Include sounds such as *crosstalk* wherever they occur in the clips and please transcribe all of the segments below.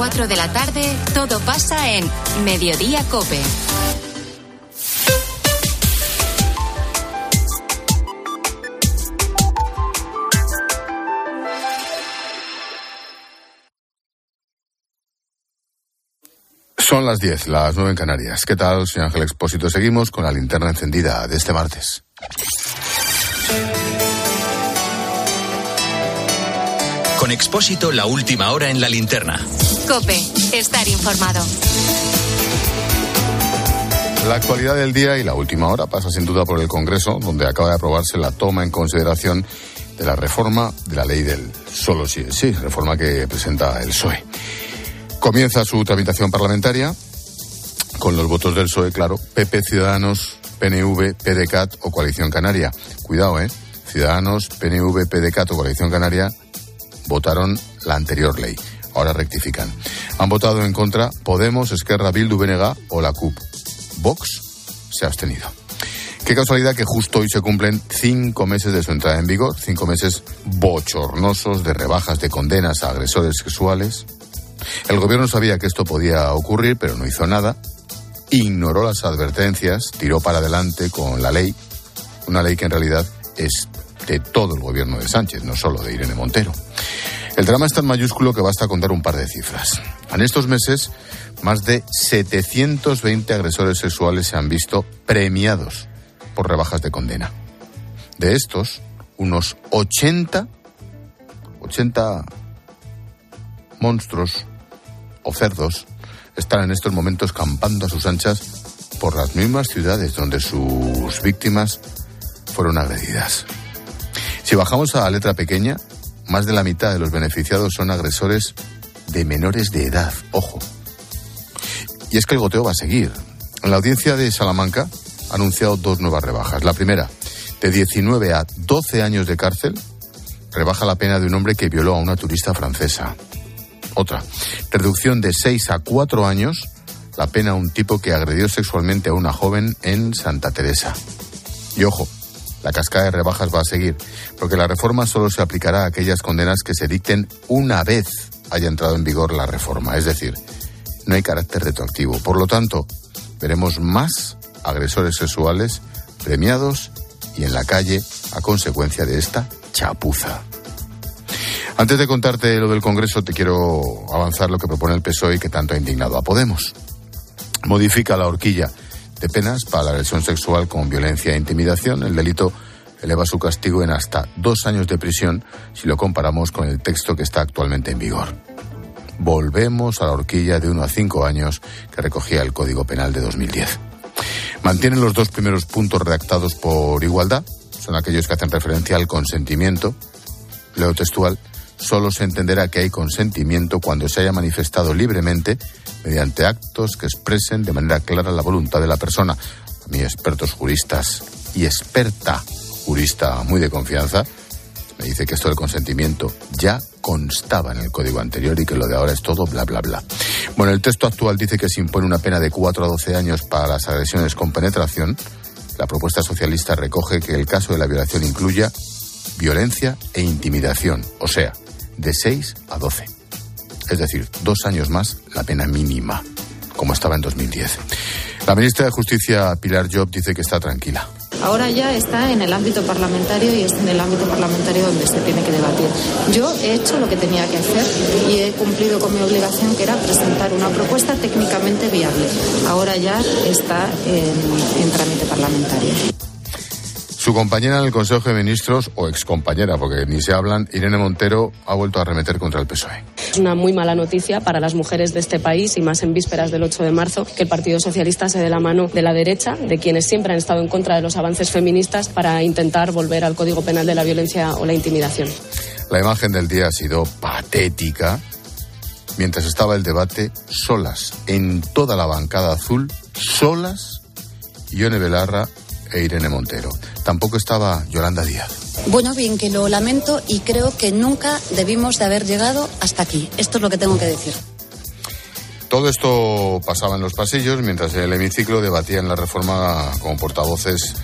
4 de la tarde, todo pasa en Mediodía Cope. Son las 10, las 9 en Canarias. ¿Qué tal? Soy Ángel Expósito. Seguimos con la linterna encendida de este martes. Con Expósito, la última hora en la linterna. Cope, estar informado. La actualidad del día y la última hora pasa sin duda por el Congreso, donde acaba de aprobarse la toma en consideración de la reforma de la ley del solo sí es reforma que presenta el PSOE. Comienza su tramitación parlamentaria con los votos del PSOE, claro, PP, Ciudadanos, PNV, PDCAT o Coalición Canaria. Cuidado, ¿eh? Ciudadanos, PNV, PDCAT o Coalición Canaria votaron la anterior ley. Ahora rectifican. Han votado en contra Podemos, Esquerra, Bildu, Benega o la CUP. Vox se ha abstenido. Qué casualidad que justo hoy se cumplen cinco meses de su entrada en vigor, cinco meses bochornosos de rebajas de condenas a agresores sexuales, el gobierno sabía que esto podía ocurrir, pero no hizo nada. Ignoró las advertencias, tiró para adelante con la ley, una ley que en realidad es de todo el gobierno de Sánchez, no solo de Irene Montero. El drama es tan mayúsculo que basta contar un par de cifras. En estos meses, más de 720 agresores sexuales se han visto premiados por rebajas de condena. De estos, unos 80, 80 monstruos o cerdos están en estos momentos campando a sus anchas por las mismas ciudades donde sus víctimas fueron agredidas. Si bajamos a la letra pequeña, más de la mitad de los beneficiados son agresores de menores de edad, ojo. Y es que el goteo va a seguir. La audiencia de Salamanca ha anunciado dos nuevas rebajas. La primera, de 19 a 12 años de cárcel, rebaja la pena de un hombre que violó a una turista francesa. Otra, reducción de 6 a 4 años la pena a un tipo que agredió sexualmente a una joven en Santa Teresa. Y ojo, la cascada de rebajas va a seguir, porque la reforma solo se aplicará a aquellas condenas que se dicten una vez haya entrado en vigor la reforma, es decir, no hay carácter retroactivo. Por lo tanto, veremos más agresores sexuales premiados y en la calle a consecuencia de esta chapuza. Antes de contarte lo del Congreso, te quiero avanzar lo que propone el PSOE y que tanto ha indignado a Podemos. Modifica la horquilla de penas para la agresión sexual con violencia e intimidación. El delito eleva su castigo en hasta dos años de prisión si lo comparamos con el texto que está actualmente en vigor. Volvemos a la horquilla de uno a cinco años que recogía el Código Penal de 2010. Mantienen los dos primeros puntos redactados por igualdad, son aquellos que hacen referencia al consentimiento, leo textual, solo se entenderá que hay consentimiento cuando se haya manifestado libremente mediante actos que expresen de manera clara la voluntad de la persona. A mí, expertos juristas y experta jurista muy de confianza, me dice que esto del consentimiento ya constaba en el código anterior y que lo de ahora es todo bla bla bla. Bueno, el texto actual dice que se impone una pena de 4 a 12 años para las agresiones con penetración. La propuesta socialista recoge que el caso de la violación incluya violencia e intimidación, o sea, de 6 a 12. Es decir, dos años más la pena mínima, como estaba en 2010. La ministra de Justicia, Pilar Job, dice que está tranquila. Ahora ya está en el ámbito parlamentario y es en el ámbito parlamentario donde se tiene que debatir. Yo he hecho lo que tenía que hacer y he cumplido con mi obligación, que era presentar una propuesta técnicamente viable. Ahora ya está en, en trámite parlamentario. Su compañera en el Consejo de Ministros, o excompañera, porque ni se hablan, Irene Montero, ha vuelto a arremeter contra el PSOE. Es una muy mala noticia para las mujeres de este país y más en vísperas del 8 de marzo que el Partido Socialista se dé la mano de la derecha, de quienes siempre han estado en contra de los avances feministas para intentar volver al Código Penal de la violencia o la intimidación. La imagen del día ha sido patética. Mientras estaba el debate, solas, en toda la bancada azul, solas, Ione Belarra e Irene Montero. Tampoco estaba Yolanda Díaz. Bueno, bien que lo lamento y creo que nunca debimos de haber llegado hasta aquí. Esto es lo que tengo que decir. Todo esto pasaba en los pasillos mientras en el hemiciclo debatían la reforma con portavoces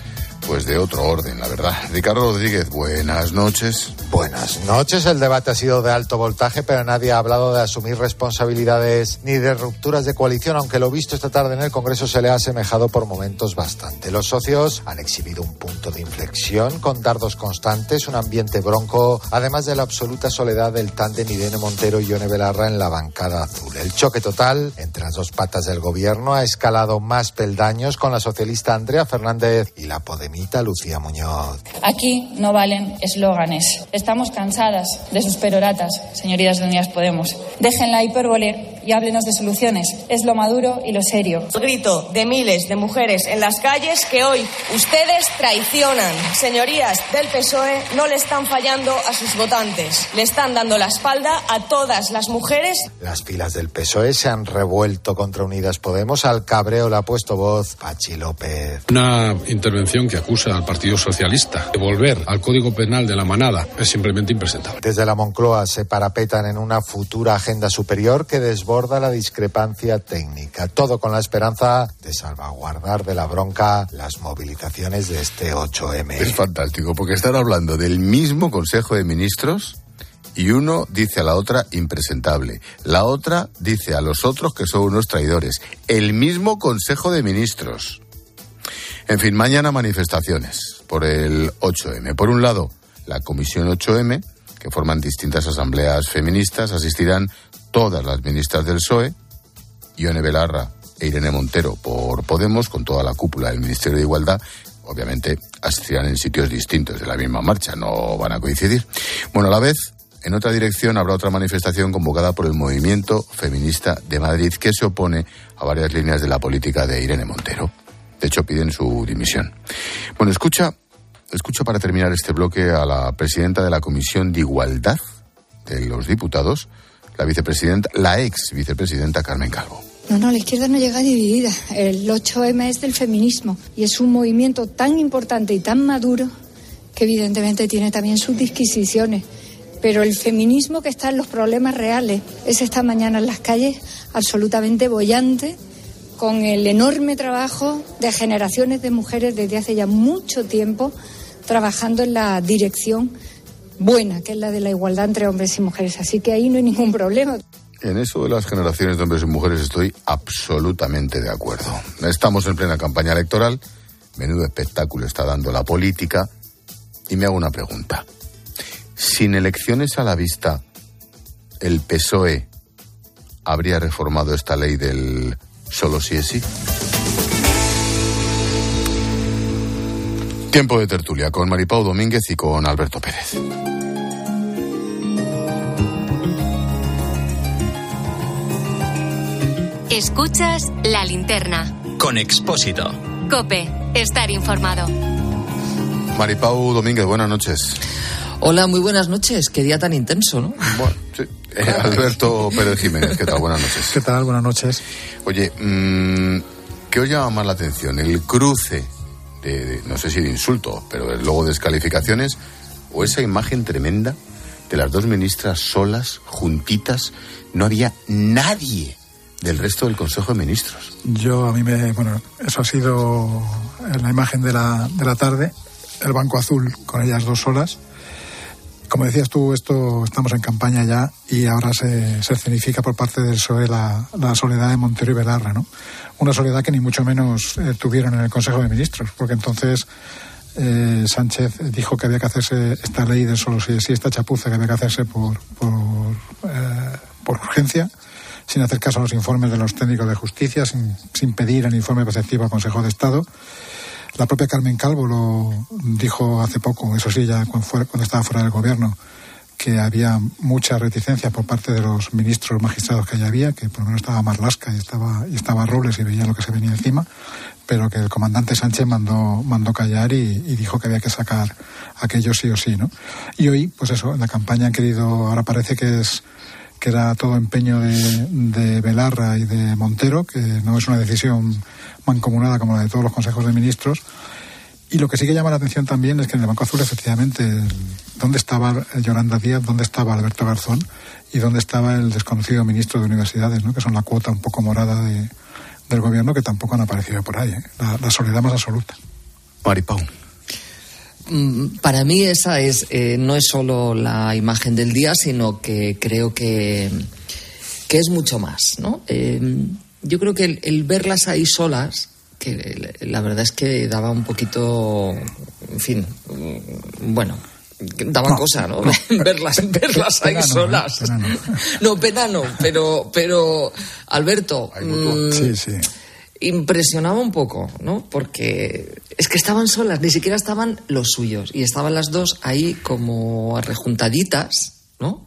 pues de otro orden, la verdad. Ricardo Rodríguez, buenas noches. Buenas noches. El debate ha sido de alto voltaje, pero nadie ha hablado de asumir responsabilidades ni de rupturas de coalición, aunque lo visto esta tarde en el Congreso se le ha asemejado por momentos bastante. Los socios han exhibido un punto de inflexión con dardos constantes, un ambiente bronco, además de la absoluta soledad del tándem Irene Montero y Yone Belarra en la bancada azul. El choque total entre las dos patas del gobierno ha escalado más peldaños con la socialista Andrea Fernández y la podemita Lucía Muñoz. Aquí no valen eslóganes. Estamos cansadas de sus peroratas, señorías de Unidas Podemos. Dejen la hipérbole y háblenos de soluciones. Es lo maduro y lo serio. El grito de miles de mujeres en las calles que hoy ustedes traicionan. Señorías del PSOE no le están fallando a sus votantes. Le están dando la espalda a todas las mujeres. Las filas del PSOE se han revuelto contra Unidas Podemos. Al cabreo le ha puesto voz Pachi López. Una intervención que acusa al Partido Socialista de volver al Código Penal de la manada es simplemente impresentable. Desde la Moncloa se parapetan en una futura agenda superior que desborda la discrepancia técnica. Todo con la esperanza de salvaguardar de la bronca las movilizaciones de este 8M. Es fantástico, porque están hablando del mismo Consejo de Ministros y uno dice a la otra impresentable. La otra dice a los otros que son unos traidores. El mismo Consejo de Ministros. En fin, mañana manifestaciones por el 8M. Por un lado, la Comisión 8M, que forman distintas asambleas feministas, asistirán todas las ministras del PSOE, Ione Belarra e Irene Montero por Podemos, con toda la cúpula del Ministerio de Igualdad, obviamente asistirán en sitios distintos de la misma marcha, no van a coincidir. Bueno, a la vez, en otra dirección habrá otra manifestación convocada por el Movimiento Feminista de Madrid que se opone a varias líneas de la política de Irene Montero. De hecho, piden su dimisión. Bueno, escucha, escucha para terminar este bloque a la presidenta de la Comisión de Igualdad de los Diputados, la vicepresidenta, la ex vicepresidenta Carmen Calvo. No, no, la izquierda no llega dividida. El 8M es del feminismo y es un movimiento tan importante y tan maduro que evidentemente tiene también sus disquisiciones. Pero el feminismo que está en los problemas reales es esta mañana en las calles absolutamente bollante con el enorme trabajo de generaciones de mujeres desde hace ya mucho tiempo trabajando en la dirección buena, que es la de la igualdad entre hombres y mujeres. Así que ahí no hay ningún problema. En eso de las generaciones de hombres y mujeres estoy absolutamente de acuerdo. Estamos en plena campaña electoral, menudo espectáculo está dando la política, y me hago una pregunta. Sin elecciones a la vista, ¿el PSOE habría reformado esta ley del solo si es sí? Tiempo de tertulia con Maripau Domínguez y con Alberto Pérez. Escuchas la linterna. Con Expósito. Cope, estar informado. Maripau Domínguez, buenas noches. Hola, muy buenas noches. Qué día tan intenso, ¿no? Bueno, sí. Eh, *laughs* Alberto Pérez Jiménez, ¿qué tal? Buenas noches. ¿Qué tal? Buenas noches. Oye, mmm, ¿qué os llama más la atención? ¿El cruce de, de, no sé si de insulto, pero luego descalificaciones, o esa imagen tremenda de las dos ministras solas, juntitas? No había nadie del resto del Consejo de Ministros. Yo, a mí me. Bueno, eso ha sido la imagen de la, de la tarde, el Banco Azul con ellas dos solas. Como decías tú, esto estamos en campaña ya y ahora se, se escenifica por parte del PSOE la, la, soledad de Montero y Belarra, ¿no? Una soledad que ni mucho menos eh, tuvieron en el Consejo de Ministros, porque entonces eh, Sánchez dijo que había que hacerse esta ley del solo si esta chapuza que había que hacerse por, por, eh, por urgencia sin hacer caso a los informes de los técnicos de justicia, sin, sin pedir el informe preceptivo al Consejo de Estado. La propia Carmen Calvo lo dijo hace poco, eso sí, ya cuando, estaba fuera del gobierno, que había mucha reticencia por parte de los ministros magistrados que allá había, que por lo menos estaba Marlasca y estaba, y estaba Robles y veía lo que se venía encima, pero que el comandante Sánchez mandó, mandó callar y, y dijo que había que sacar aquello sí o sí, ¿no? Y hoy, pues eso, en la campaña han querido, ahora parece que es era todo empeño de, de, Belarra y de Montero, que no es una decisión mancomunada como la de todos los consejos de ministros. Y lo que sí que llama la atención también es que en el Banco Azul, efectivamente, dónde estaba Yolanda Díaz, dónde estaba Alberto Garzón y dónde estaba el desconocido ministro de Universidades, ¿no? que son la cuota un poco morada de, del gobierno que tampoco han aparecido por ahí. ¿eh? La, la, soledad más absoluta. Maripau. Mm, para mí esa es eh, no es solo la imagen del día, sino que creo que, que es mucho más, ¿no? Eh, yo creo que el, verlas ahí solas, que la verdad es que daba un poquito, en fin, mm, bueno, daba cosa, ¿no? *laughs* verlas, verlas ahí solas. *laughs* no. pena no, pero, pero Alberto, mm, sí, sí impresionaba un poco, ¿no? Porque es que estaban solas, ni siquiera estaban los suyos, y estaban las dos ahí como rejuntaditas, ¿no?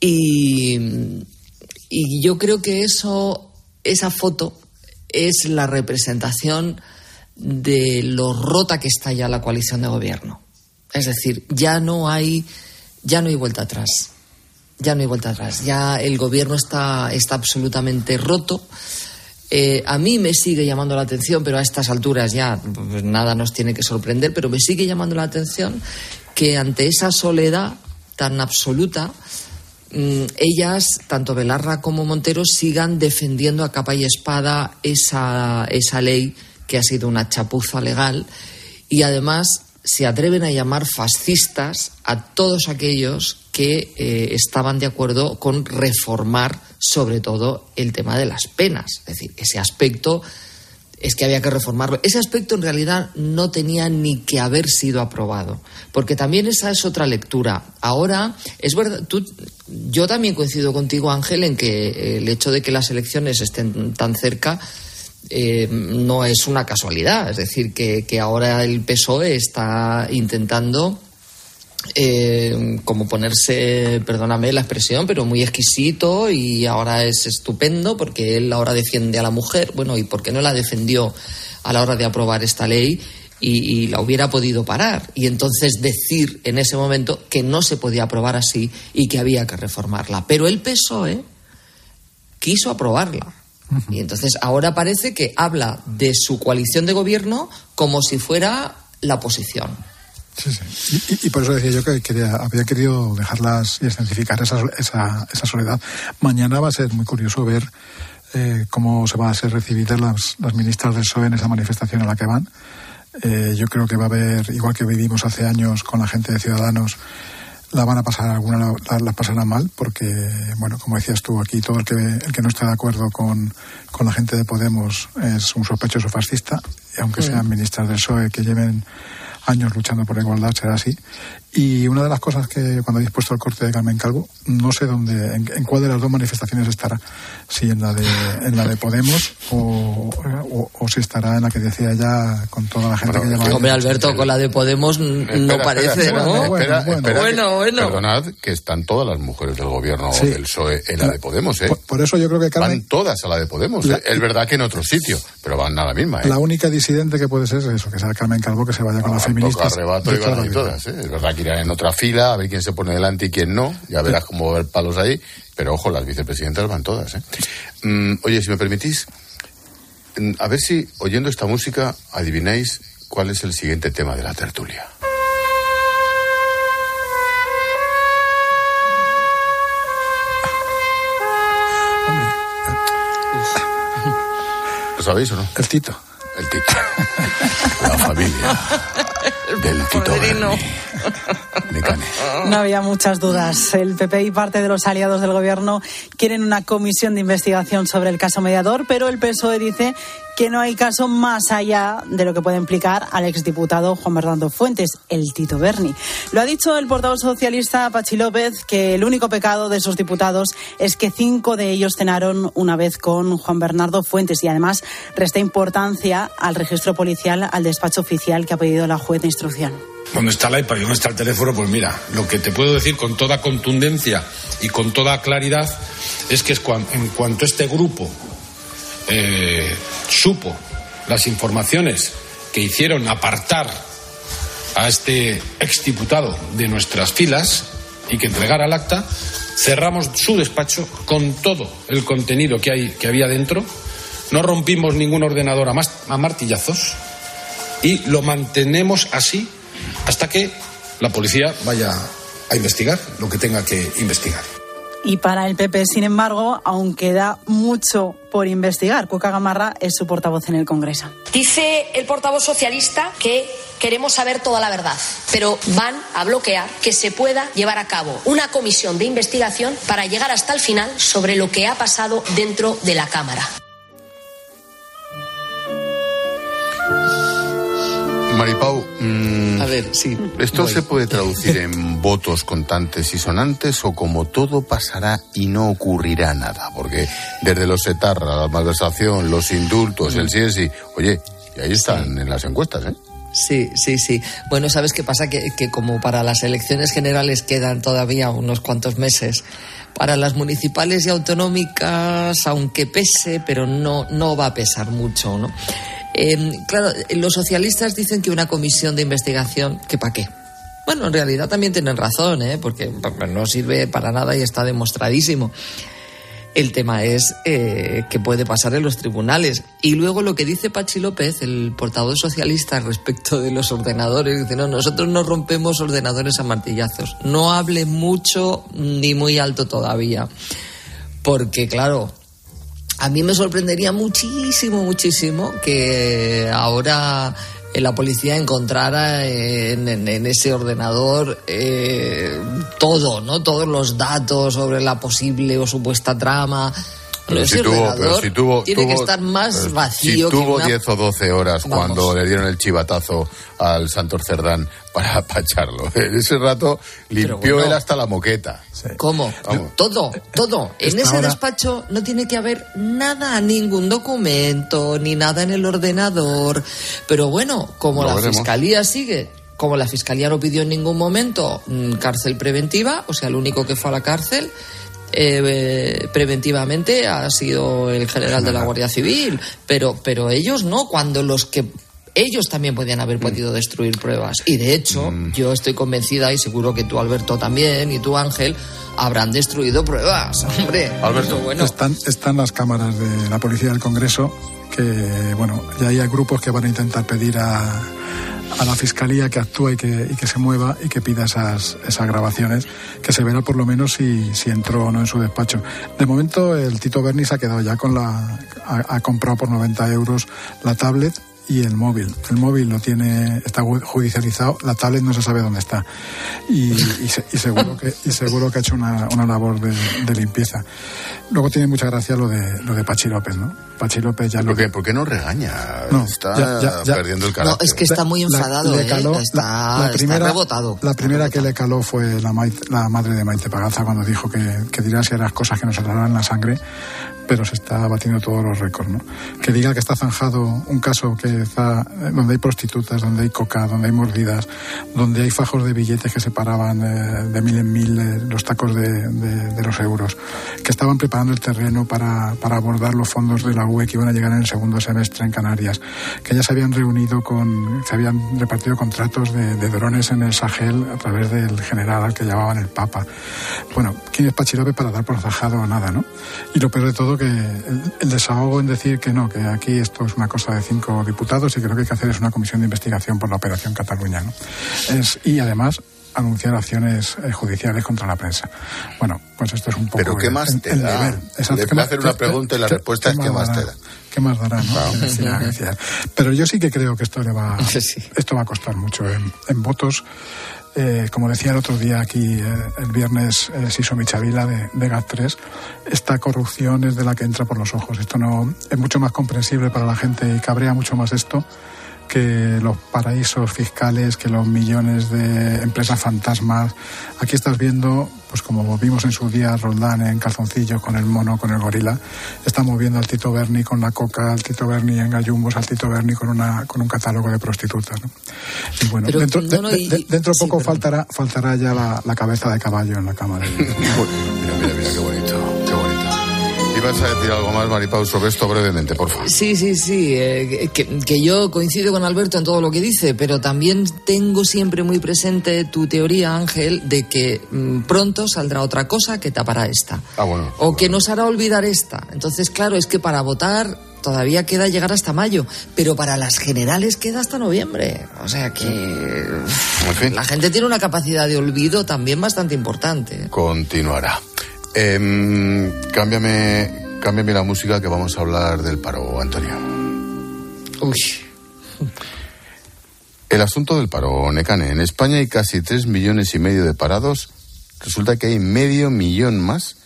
Y, y yo creo que eso, esa foto es la representación de lo rota que está ya la coalición de gobierno. Es decir, ya no hay, ya no hay vuelta atrás. Ya no hay vuelta atrás. Ya el gobierno está, está absolutamente roto eh, a mí me sigue llamando la atención, pero a estas alturas ya pues nada nos tiene que sorprender, pero me sigue llamando la atención que ante esa soledad tan absoluta, mm, ellas, tanto Belarra como Montero, sigan defendiendo a capa y espada esa, esa ley que ha sido una chapuza legal y además se atreven a llamar fascistas a todos aquellos que eh, estaban de acuerdo con reformar sobre todo el tema de las penas. Es decir, ese aspecto es que había que reformarlo. Ese aspecto en realidad no tenía ni que haber sido aprobado, porque también esa es otra lectura. Ahora, es verdad, tú, yo también coincido contigo, Ángel, en que el hecho de que las elecciones estén tan cerca eh, no es una casualidad. Es decir, que, que ahora el PSOE está intentando eh, como ponerse, perdóname la expresión, pero muy exquisito y ahora es estupendo porque él ahora defiende a la mujer, bueno, ¿y por qué no la defendió a la hora de aprobar esta ley? Y, la hubiera podido parar. Y entonces decir en ese momento que no se podía aprobar así y que había que reformarla. Pero el PSOE quiso aprobarla. Y entonces ahora parece que habla de su coalición de gobierno como si fuera la oposición. Sí, sí. Y, por eso decía yo que quería, había querido dejarlas y extensificar esa, esa, esa soledad. Mañana va a ser muy curioso ver eh, cómo se van a ser recibidas las, las ministras del PSOE en esa manifestación a la que van. Eh, yo creo que va a haber, igual que vivimos hace años con la gente de Ciudadanos, la van a pasar, alguna la, la, pasará mal, porque, bueno, como decías tú, aquí todo el que, el que no está de acuerdo con, con la gente de Podemos es un sospechoso fascista, y aunque sean ministras del PSOE que lleven años luchando por la igualdad, será así. Y una de las cosas que cuando habéis puesto el corte de Carmen Calvo, no sé dónde, en, cuál de las dos manifestaciones estará, si en la de, en la de Podemos o, o, si estará en la que decía ya con toda la gente que lleva. Hombre, Alberto, con la de Podemos no parece, ¿no? bueno, bueno, Perdonad que están todas las mujeres del gobierno del PSOE en la de Podemos, ¿eh? Por, eso yo creo que Carmen. Van todas a la de Podemos. ¿eh? es verdad que en otro sitio, pero van a la misma, ¿eh? La única disidente que puede ser es eso, que sea Carmen Calvo que se vaya con las feministas. Arrebato y van todas, ¿eh? Es verdad que irán en otra fila a ver quién se pone delante y quién no. Ya verás cómo va a haber palos ahí. Pero ojo, las vicepresidentas van todas. ¿eh? Mm, oye, si me permitís, mm, a ver si oyendo esta música adivináis cuál es el siguiente tema de la tertulia. ¿Lo sabéis o no? El Tito. El Tito. *laughs* La familia del Tito. No había muchas dudas. El PP y parte de los aliados del gobierno quieren una comisión de investigación sobre el caso mediador, pero el PSOE dice que no hay caso más allá de lo que puede implicar al exdiputado Juan Bernardo Fuentes, el Tito Berni. Lo ha dicho el portavoz socialista Pachi López, que el único pecado de esos diputados es que cinco de ellos cenaron una vez con Juan Bernardo Fuentes y además resta importancia al registro policial, al despacho oficial que ha pedido la juez de instrucción. ¿Dónde está la iPad y dónde está el teléfono? Pues mira, lo que te puedo decir con toda contundencia y con toda claridad es que es en cuanto este grupo eh, supo las informaciones que hicieron apartar a este exdiputado de nuestras filas y que entregara el acta, cerramos su despacho con todo el contenido que, hay, que había dentro, no rompimos ningún ordenador a martillazos y lo mantenemos así hasta que la policía vaya a investigar lo que tenga que investigar. Y para el PP, sin embargo, aún queda mucho por investigar. Cuca Gamarra es su portavoz en el Congreso. Dice el portavoz socialista que queremos saber toda la verdad, pero van a bloquear que se pueda llevar a cabo una comisión de investigación para llegar hasta el final sobre lo que ha pasado dentro de la Cámara. Maripau, mm, A ver, sí. ¿esto voy. se puede traducir en votos contantes y sonantes o como todo pasará y no ocurrirá nada? Porque desde los etarra, la malversación, los indultos, el sí es sí, oye, y ahí están en las encuestas, ¿eh? Sí, sí, sí. Bueno, ¿sabes qué pasa? Que, que como para las elecciones generales quedan todavía unos cuantos meses, para las municipales y autonómicas, aunque pese, pero no, no va a pesar mucho, ¿no? Eh, claro, los socialistas dicen que una comisión de investigación, ¿que para qué? Bueno, en realidad también tienen razón, ¿eh? porque no sirve para nada y está demostradísimo. El tema es eh, qué puede pasar en los tribunales. Y luego lo que dice Pachi López, el portavoz socialista, respecto de los ordenadores, dice, no, nosotros no rompemos ordenadores a martillazos. No hable mucho ni muy alto todavía. Porque, claro, a mí me sorprendería muchísimo, muchísimo que ahora eh, la policía encontrara en, en- ese ordenador eh, todo, ¿no? Todos los datos sobre la posible o supuesta trama. Pero si tuvo, pero si tuvo, tiene que tuvo- estar más vacío Si que tuvo una- 10 o 12 horas Vamos. cuando le dieron el chivatazo al Santos Cerdán para *laughs* pacharlo. En ese rato limpió bueno. él hasta la moqueta. ¿Cómo? Todo, todo. En Esta ese hora- despacho no tiene que haber nada, ningún documento, ni nada en el ordenador. Pero bueno, como Lo la veremos. fiscalía sigue, como la fiscalía no pidió en ningún momento mm, cárcel preventiva, o sea, el único que fue a la cárcel. Eh, preventivamente ha sido el general de la Guardia Civil, pero, pero ellos no, cuando los que ellos también podían haber podido destruir pruebas. Y de hecho, yo estoy convencida, y seguro que tú, Alberto, también, y tú, Ángel, habrán destruido pruebas. Hombre, *laughs* Alberto, bueno. Están, están las cámaras de la policía del Congreso que, bueno, ya hay grupos que van a intentar pedir a, a la fiscalía que actúe y que, y que se mueva y que pida esas, esas grabaciones, que se verá por lo menos si, si entró o no en su despacho. De momento, el Tito Berni se ha quedado ya con la. ha, ha comprado por 90 euros la tablet y el móvil. El móvil lo tiene, está ju- judicializado, la tablet no se sabe dónde está. Y, y se- y seguro, que, y seguro que ha hecho una, una labor de, de limpieza. Luego tiene mucha gracia lo de, lo de Pachi López, ¿no? Pachi López ya lo ¿Por qué, por qué no regaña? No, está ya- ya- ya. perdiendo el No, carácter. es que está muy La- enfadado, le ¿eh? está, la, la está primera, rebotado. La primera que le caló fue la, Maite- la madre de Maite Pagaza cuando dijo que, que dirá si las cosas que nos saldrán la sangre, pero se está batiendo todos los récords, ¿no? Que diga que está zanjado un caso que está, eh, donde hay prostitutas, donde hay coca, donde hay mordidas, donde hay fajos de billetes que separaban eh, de mil en mil eh, los tacos de, de- de los euros, que estaban preparando el terreno para, para abordar los fondos de la UE que iban a llegar en el segundo semestre en Canarias, que ya se habían reunido con, se habían repartido contratos de, de drones en el Sahel a través del general al que llamaban el Papa. Bueno, ¿quién es Pachirope para dar por zanjado nada, no? Y lo peor de todo que el, el desahogo en decir que no, que aquí esto es una cosa de cinco diputados y que lo que hay que hacer es una comisión de investigación por la operación Cataluña, ¿no? Es, y además anunciar acciones eh, judiciales contra la prensa. Bueno, pues esto es un poco... Pero ¿qué más el- te el da? nivel. Exacto, Le ¿qué voy a más- hacer una pregunta y la respuesta es ¿qué más dará? te da? ¿Qué más dará? no? Claro. Que decía- decía. Pero yo sí que creo que esto le va, *laughs* esto va a costar mucho en, en votos. Eh, como decía el otro día aquí, eh, el viernes, eh, Siso Michavila de, de GAT3, esta corrupción es de la que entra por los ojos. Esto no es mucho más comprensible para la gente y cabrea mucho más esto que los paraísos fiscales, que los millones de empresas fantasmas. Aquí estás viendo, pues como vimos en su día Roldán en calzoncillos con el mono, con el gorila, estamos viendo al Tito Berni con la coca, al Tito Berni en gallumbos, al Tito Berni con una con un catálogo de prostitutas. ¿no? Y bueno, Pero, dentro, no, de- no, de- y- de- dentro sí, poco faltará faltará ya la, la cabeza de caballo en la cámara. *laughs* Mira, mira, mira, qué bonito. ¿Ibas a decir algo más, Maripau, sobre esto brevemente, por favor? Sí, sí, sí, eh, que, que yo coincido con Alberto en todo lo que dice, pero también tengo siempre muy presente tu teoría, Ángel, de que mm, pronto saldrá otra cosa que tapará esta. Ah, bueno. O que nos hará olvidar esta. Entonces, claro, es que para votar todavía queda llegar hasta mayo, pero para las generales queda hasta noviembre. O sea que fin. la gente tiene una capacidad de olvido también bastante importante. Continuará. Em, cámbiame, cámbiame la música que vamos a hablar del paro, Antonio. Uy. El asunto del paro, Necane. En España hay casi tres millones y medio de parados. Resulta que hay medio millón más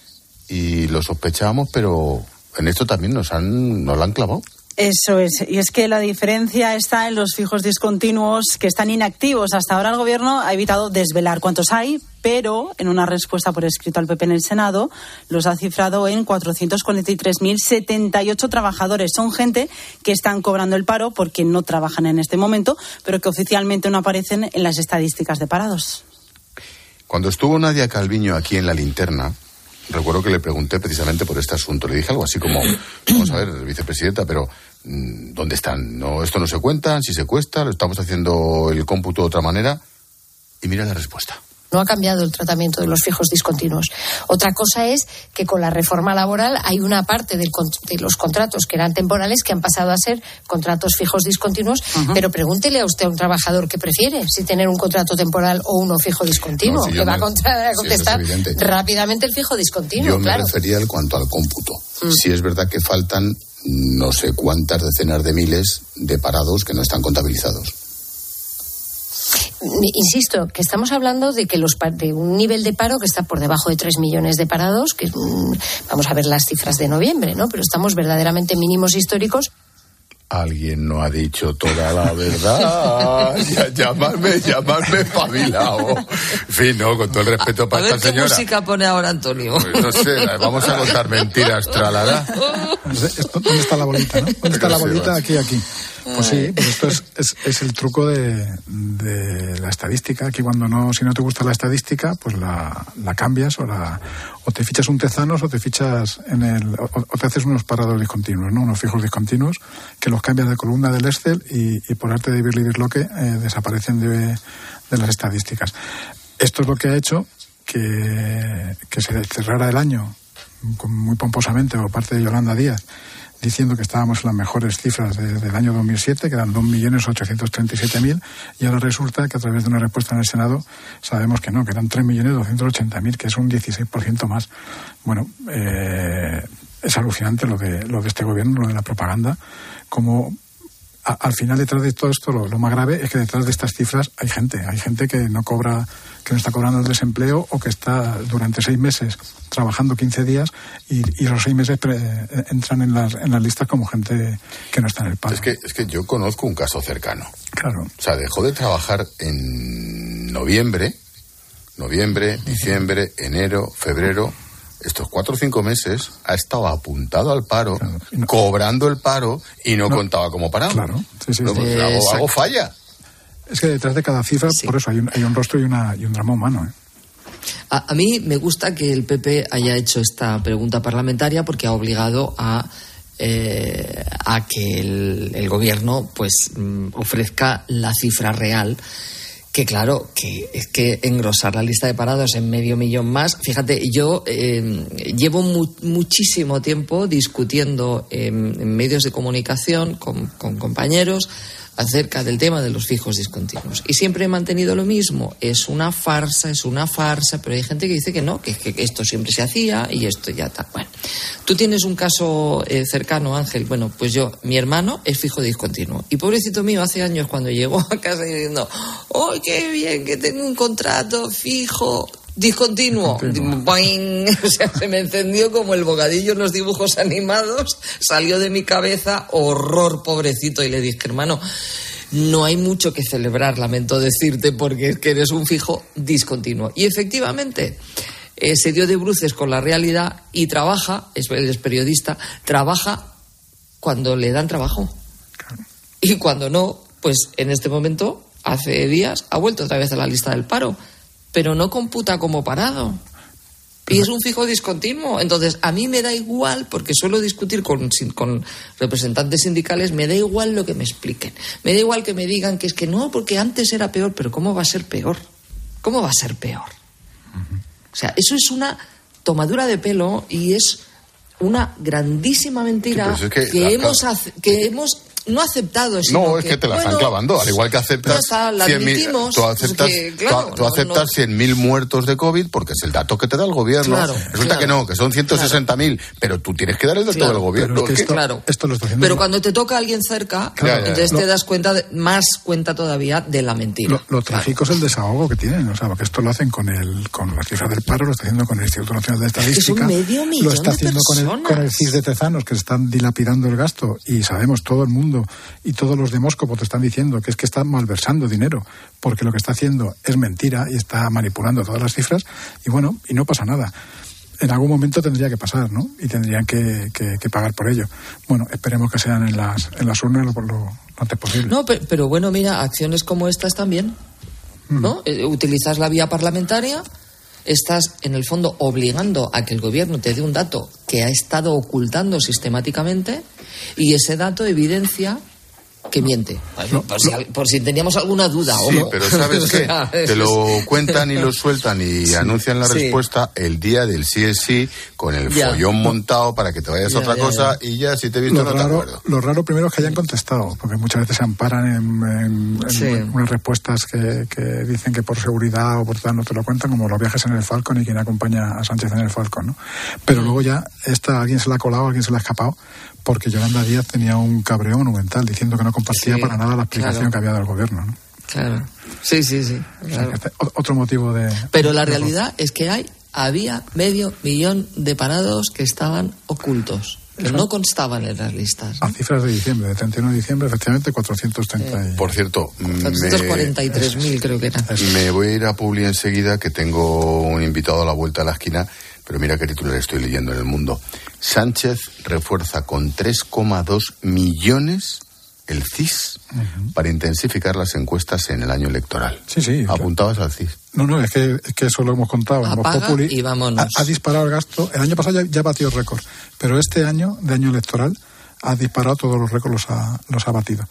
y lo sospechábamos, pero en esto también nos han, nos lo han clavado. Eso es. Y es que la diferencia está en los fijos discontinuos que están inactivos. Hasta ahora el Gobierno ha evitado desvelar cuántos hay, pero en una respuesta por escrito al PP en el Senado los ha cifrado en 443.078 trabajadores. Son gente que están cobrando el paro porque no trabajan en este momento, pero que oficialmente no aparecen en las estadísticas de parados. Cuando estuvo Nadia Calviño aquí en la linterna, recuerdo que le pregunté precisamente por este asunto. Le dije algo así como, vamos a ver, vicepresidenta, pero mm, ¿dónde están? No, esto no se cuenta, si se cuesta, lo estamos haciendo el cómputo de otra manera. Y mira la respuesta. No ha cambiado el tratamiento de los fijos discontinuos. Otra cosa es que con la reforma laboral hay una parte del de los contratos que eran temporales que han pasado a ser contratos fijos discontinuos. Pero pregúntele a usted a un trabajador qué prefiere, si tener un contrato temporal o uno fijo discontinuo. No, si yo que va a, me- contestar es rápidamente el fijo discontinuo. Yo me claro. refería en cuanto al cómputo. Mm. Si es verdad que faltan no sé cuántas decenas de miles de parados que no están contabilizados. Insisto, que estamos hablando de que los de un nivel de paro que está por debajo de 3 millones de parados, que un- vamos a ver las cifras de noviembre, ¿no? Pero estamos verdaderamente mínimos históricos. Alguien no ha dicho toda la verdad. *laughs* Ya, llamarme, llamarme espabilado. En fin, no, con todo el respeto A para ver esta qué señora. música pone ahora Antonio. Pues no sé, vamos a contar mentiras, tralala. ¿Dónde está la bolita? ¿no? ¿Dónde está la bolita? Aquí, aquí. Pues sí, pues esto es, es, es el truco de, de la estadística. Aquí cuando no, si no te gusta la estadística, pues la, la cambias o la o te fichas un tezanos o te fichas en el o, te haces unos parados discontinuos, ¿no? Unos fijos discontinuos que los cambias de columna del Excel y, y por arte de Birli Birloque eh, desaparecen de, las estadísticas. Esto es lo que ha hecho que, que se cerrara el año muy pomposamente por parte de Yolanda Díaz, diciendo que estábamos en las mejores cifras de- del año 2007, que eran 2.837.000, y ahora resulta que a través de una respuesta en el Senado sabemos que no, que eran 3.280.000, que es un 16% más. Bueno, eh, es alucinante lo de, lo de este gobierno, lo de la propaganda, como a- al final detrás de todo esto lo, lo más grave es que detrás de estas cifras hay gente, hay gente que no cobra, que no está cobrando el desempleo o que está durante seis meses trabajando 15 días y, y los seis meses pre- eh, entran en las, en las listas como gente que no está en el paro. Es que, es que yo conozco un caso cercano. Claro. O sea, dejó de trabajar en noviembre, noviembre, diciembre, enero, febrero. Estos cuatro o cinco meses ha estado apuntado al paro, cobrando el paro y no, contaba como parado. Claro, sí, sí, No, pues algo falla. Es que detrás de cada cifra, por eso hay un, hay un rostro y, una, y un drama humano. ¿eh? A, a mí me gusta que el PP haya hecho esta pregunta parlamentaria porque ha obligado a, eh, a que el, el gobierno pues mm, ofrezca la cifra real que claro, que es que engrosar la lista de parados en medio millón más. Fíjate, yo eh, llevo mu- muchísimo tiempo discutiendo en, medios de comunicación con compañeros acerca del tema de los fijos discontinuos. Y siempre he mantenido lo mismo. Es una farsa, es una farsa, pero hay gente que dice que no, que, que esto siempre se hacía y esto ya está. Bueno, tú tienes un caso eh, cercano, Ángel. Bueno, pues yo, mi hermano es fijo discontinuo. Y pobrecito mío, hace años cuando llegó a casa diciendo, ¡oh, qué bien que tengo un contrato fijo! Discontinuo. Boing. *laughs* O sea, se me encendió como el bocadillo en los dibujos animados, salió de mi cabeza, horror, pobrecito, y le dije, hermano, no hay mucho que celebrar, lamento decirte, porque es que eres un fijo discontinuo. Y efectivamente, eh, se dio de bruces con la realidad y trabaja, es, él es periodista, trabaja cuando le dan trabajo. Y cuando no, pues en este momento, hace días, ha vuelto otra vez a la lista del paro, pero no computa como parado. Y es un fijo discontinuo. Entonces, a mí me da igual, porque suelo discutir con, con representantes sindicales, me da igual lo que me expliquen. Me da igual que me digan que es que no, porque antes era peor, pero ¿cómo va a ser peor? ¿Cómo va a ser peor? O sea, eso es una tomadura de pelo y es una grandísima mentira Sí, pero es que la- hemos, que hemos no ha aceptado. no, es que, te la están clavando, al igual que aceptas. Está, la 100 tú aceptas, claro, tú, aceptas 100.000 muertos de COVID porque es el dato que te da el gobierno. Resulta que no, que son 160.000, pero tú tienes que dar el dato del gobierno. claro. Esto lo está haciendo pero cuando te toca a alguien cerca, entonces te das cuenta, de, más cuenta todavía de la mentira. Lo, trágico es el desahogo que tienen, o sea, porque esto lo hacen con el con la cifra del paro, lo está haciendo con el Instituto Nacional de Estadística. lo está haciendo con el, con el CIS de Tezanos, que están dilapidando el gasto, y sabemos todo el mundo y todos los demóscopos te están diciendo que es que está malversando dinero, porque lo que está haciendo es mentira y está manipulando todas las cifras, y bueno, y no pasa nada en algún momento tendría que pasar, ¿no? Y tendrían que, pagar por ello. Bueno, esperemos que sean en las, en las urnas lo, lo, antes posible. No, pero, bueno, mira, acciones como estas también, ¿no? Eh, utilizas la vía parlamentaria, estás en el fondo obligando a que el gobierno te dé un dato que ha estado ocultando sistemáticamente y ese dato evidencia que miente. por, si, teníamos alguna duda. Sí, pero ¿sabes *laughs* qué? Te lo cuentan y lo sueltan y anuncian la respuesta el día del sí es sí, con el follón montado para que te vayas a otra cosa y ya si te he visto lo no raro, te acuerdo. Lo raro primero es que hayan contestado, porque muchas veces se amparan en, unas respuestas que, dicen que por seguridad o por tal no te lo cuentan, como los viajes en el Falcon y quien acompaña a Sánchez en el Falcon, ¿no? Pero luego ya esta, alguien se la ha colado, alguien se la ha escapado porque Yolanda Díaz tenía un cabreo monumental diciendo que no compartía para nada la explicación que había dado el gobierno. ¿no? Claro. Sí, sí, sí. Este, otro motivo de. Pero la realidad es que hay, había medio millón de parados que estaban ocultos. Que no constaban en las listas. A cifras de diciembre, de 31 de diciembre, efectivamente 430. Por cierto, 443.000 creo que era. Me voy a ir a Publi enseguida, que tengo un invitado a la vuelta de la esquina, pero mira qué titular estoy leyendo en el mundo. Sánchez refuerza con 3,2 millones el CIS para intensificar las encuestas en el año electoral. Sí, sí. Apuntabas al CIS. No, no, es que, eso lo hemos contado. y vámonos. Ha, disparado el gasto. El año pasado ya, batió el récord, pero este año, de año electoral, ha disparado todos los récords, los ha, los ha batido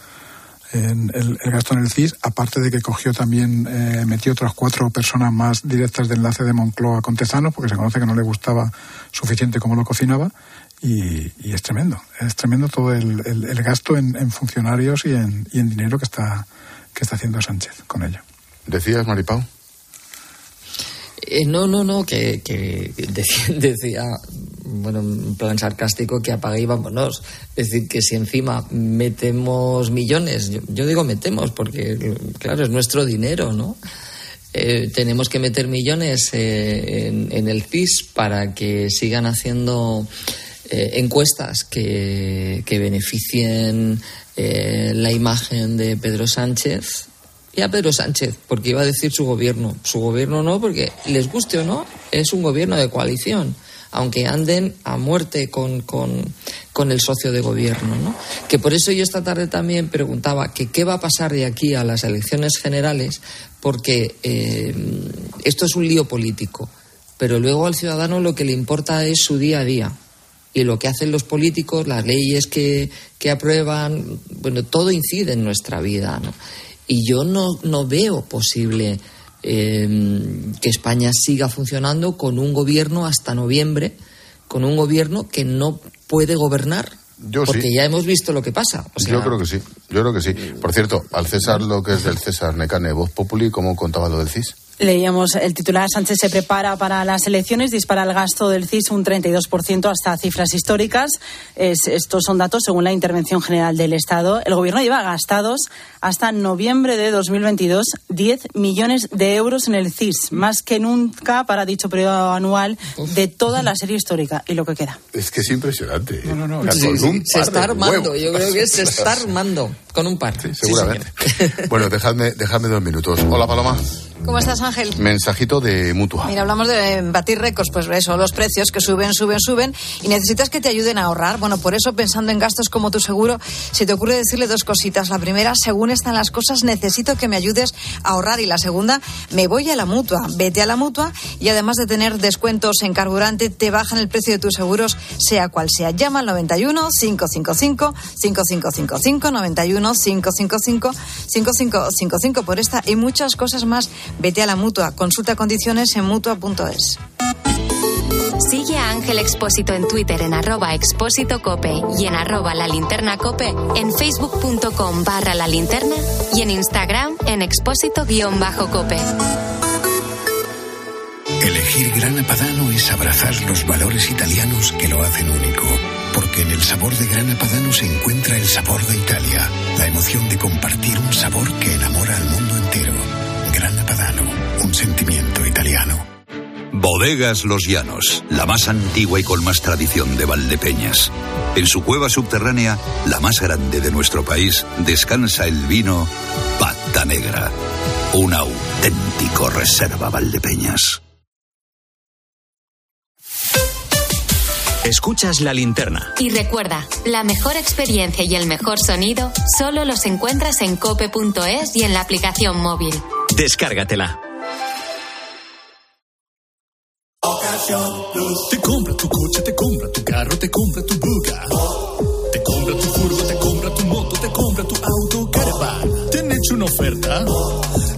el, gasto en el CIS, aparte de que cogió también, eh, metió otras cuatro personas más directas de enlace de Moncloa con Tezanos, porque se conoce que no le gustaba suficiente cómo lo cocinaba, y, es tremendo, es tremendo todo el, gasto en, funcionarios y en, y en dinero que está, que está haciendo Sánchez con ello. ¿Decías, Maripau? Eh, no, no, no, que, que *laughs* decía, bueno, en plan sarcástico, que apague y vámonos. Es decir, que si encima metemos millones, yo, digo metemos porque, claro, es nuestro dinero, ¿no? Eh, tenemos que meter millones eh, en, el CIS para que sigan haciendo encuestas que, que beneficien la imagen de Pedro Sánchez y a Pedro Sánchez, porque iba a decir su gobierno. Su gobierno no, porque les guste o no, es un gobierno de coalición, aunque anden a muerte con, con, el socio de gobierno. ¿no? Que por eso yo esta tarde también preguntaba que qué va a pasar de aquí a las elecciones generales, porque eh, esto es un lío político, pero luego al ciudadano lo que le importa es su día a día y lo que hacen los políticos, las leyes que, que aprueban, bueno, todo incide en nuestra vida, ¿no? Y yo no, no veo posible em, que España siga funcionando con un gobierno hasta noviembre, con un gobierno que no puede gobernar. porque ya hemos visto lo que pasa. yo creo que sí, yo creo que sí. Por cierto, al César lo que es del César Necane Voz Populi, ¿cómo contaba lo del CIS? Leíamos el titular, Sánchez se prepara para las elecciones, dispara el gasto del CIS un 32% hasta cifras históricas. estos son datos según la Intervención General del Estado. El Gobierno lleva gastados hasta noviembre de 2022 10 millones de euros en el CIS, más que nunca para dicho periodo anual de toda la serie histórica y lo que queda. Es que es impresionante. No, no, no. se está armando, yo creo que se está *laughs* armando con un par. Sí, seguramente. bueno, dejadme, dejadme dos minutos. Hola, Paloma. ¿Cómo estás, Ángel? Mensajito de mutua. Mira, hablamos de batir récords, pues eso, los precios que suben, suben, suben y necesitas que te ayuden a ahorrar. Bueno, por eso, pensando en gastos como tu seguro, se te ocurre decirle dos cositas. La primera, según están las cosas, necesito que me ayudes a ahorrar. Y la segunda, me voy a la mutua. Vete a la mutua y además de tener descuentos en carburante, te bajan el precio de tus seguros, sea cual sea. Llama al 91 555 5555 91 555 5555 por esta y muchas cosas más Vete a la mutua. Consulta condiciones en mutua.es. Sigue a Ángel Expósito en Twitter en arroba expósito cope y en arroba la linterna cope, en facebook.com barra la linterna y en Instagram en expósito guion bajo cope. Elegir Grana Padano es abrazar los valores italianos que lo hacen único. Porque en el sabor de Grana Padano se encuentra el sabor de Italia, la emoción de compartir un sabor que enamora al mundo entero. Un sentimiento italiano. Bodegas Los Llanos, la más antigua y con más tradición de Valdepeñas. En su cueva subterránea, la más grande de nuestro país, descansa el vino Pata Negra, un auténtico reserva Valdepeñas. Escuchas la linterna. Y recuerda, la mejor experiencia y el mejor sonido solo los encuentras en cope.es y en la aplicación móvil. Descárgatela. Te compra tu coche, te compra tu carro, te compra tu buga. Te compra tu furgo, te compra tu moto, te compra tu auto, caravan. ¿Te han hecho una oferta?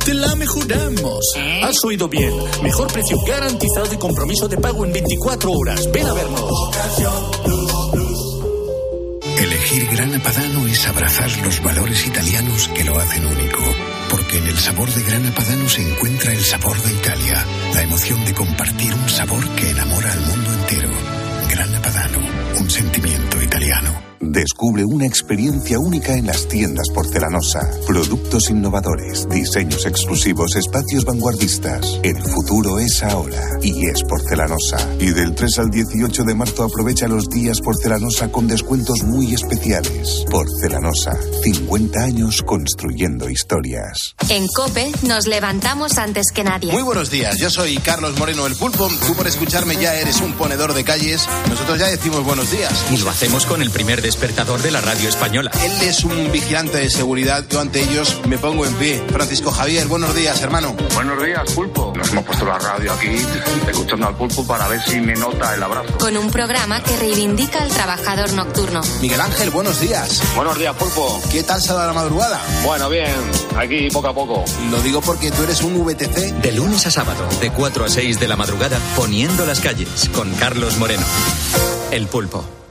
Te la mejoramos. Has oído bien. Mejor precio garantizado y compromiso de pago en 24 horas. Ven a vernos. Elegir Grana Padano es abrazar los valores italianos que lo hacen único. Porque en el sabor de Grana Padano se encuentra el sabor de Italia, la emoción de compartir un sabor que enamora al mundo entero. Grana Padano, un sentimiento italiano. Descubre una experiencia única en las tiendas porcelanosa. Productos innovadores, diseños exclusivos, espacios vanguardistas. El futuro es ahora y es porcelanosa. Y del 3 al 18 de marzo aprovecha los días porcelanosa con descuentos muy especiales. Porcelanosa, 50 años construyendo historias. En Cope nos levantamos antes que nadie. Muy buenos días, yo soy Carlos Moreno el Pulpo. Tú por escucharme ya eres un ponedor de calles. Nosotros ya decimos buenos días. Y lo hacemos con el primer despertador de la radio española. Él es un vigilante de seguridad. Yo ante ellos me pongo en pie. Francisco Javier, buenos días, hermano. Buenos días, Pulpo. Nos hemos puesto la radio aquí, escuchando al Pulpo para ver si me nota el abrazo. Con un programa que reivindica al trabajador nocturno. Miguel Ángel, buenos días. Buenos días, Pulpo. ¿Qué tal se va la madrugada? Bueno, bien. Aquí poco a poco. Lo digo porque tú eres un VTC. De lunes a sábado, de 4 a 6 de la madrugada, poniendo las calles, con Carlos Moreno. El pulpo.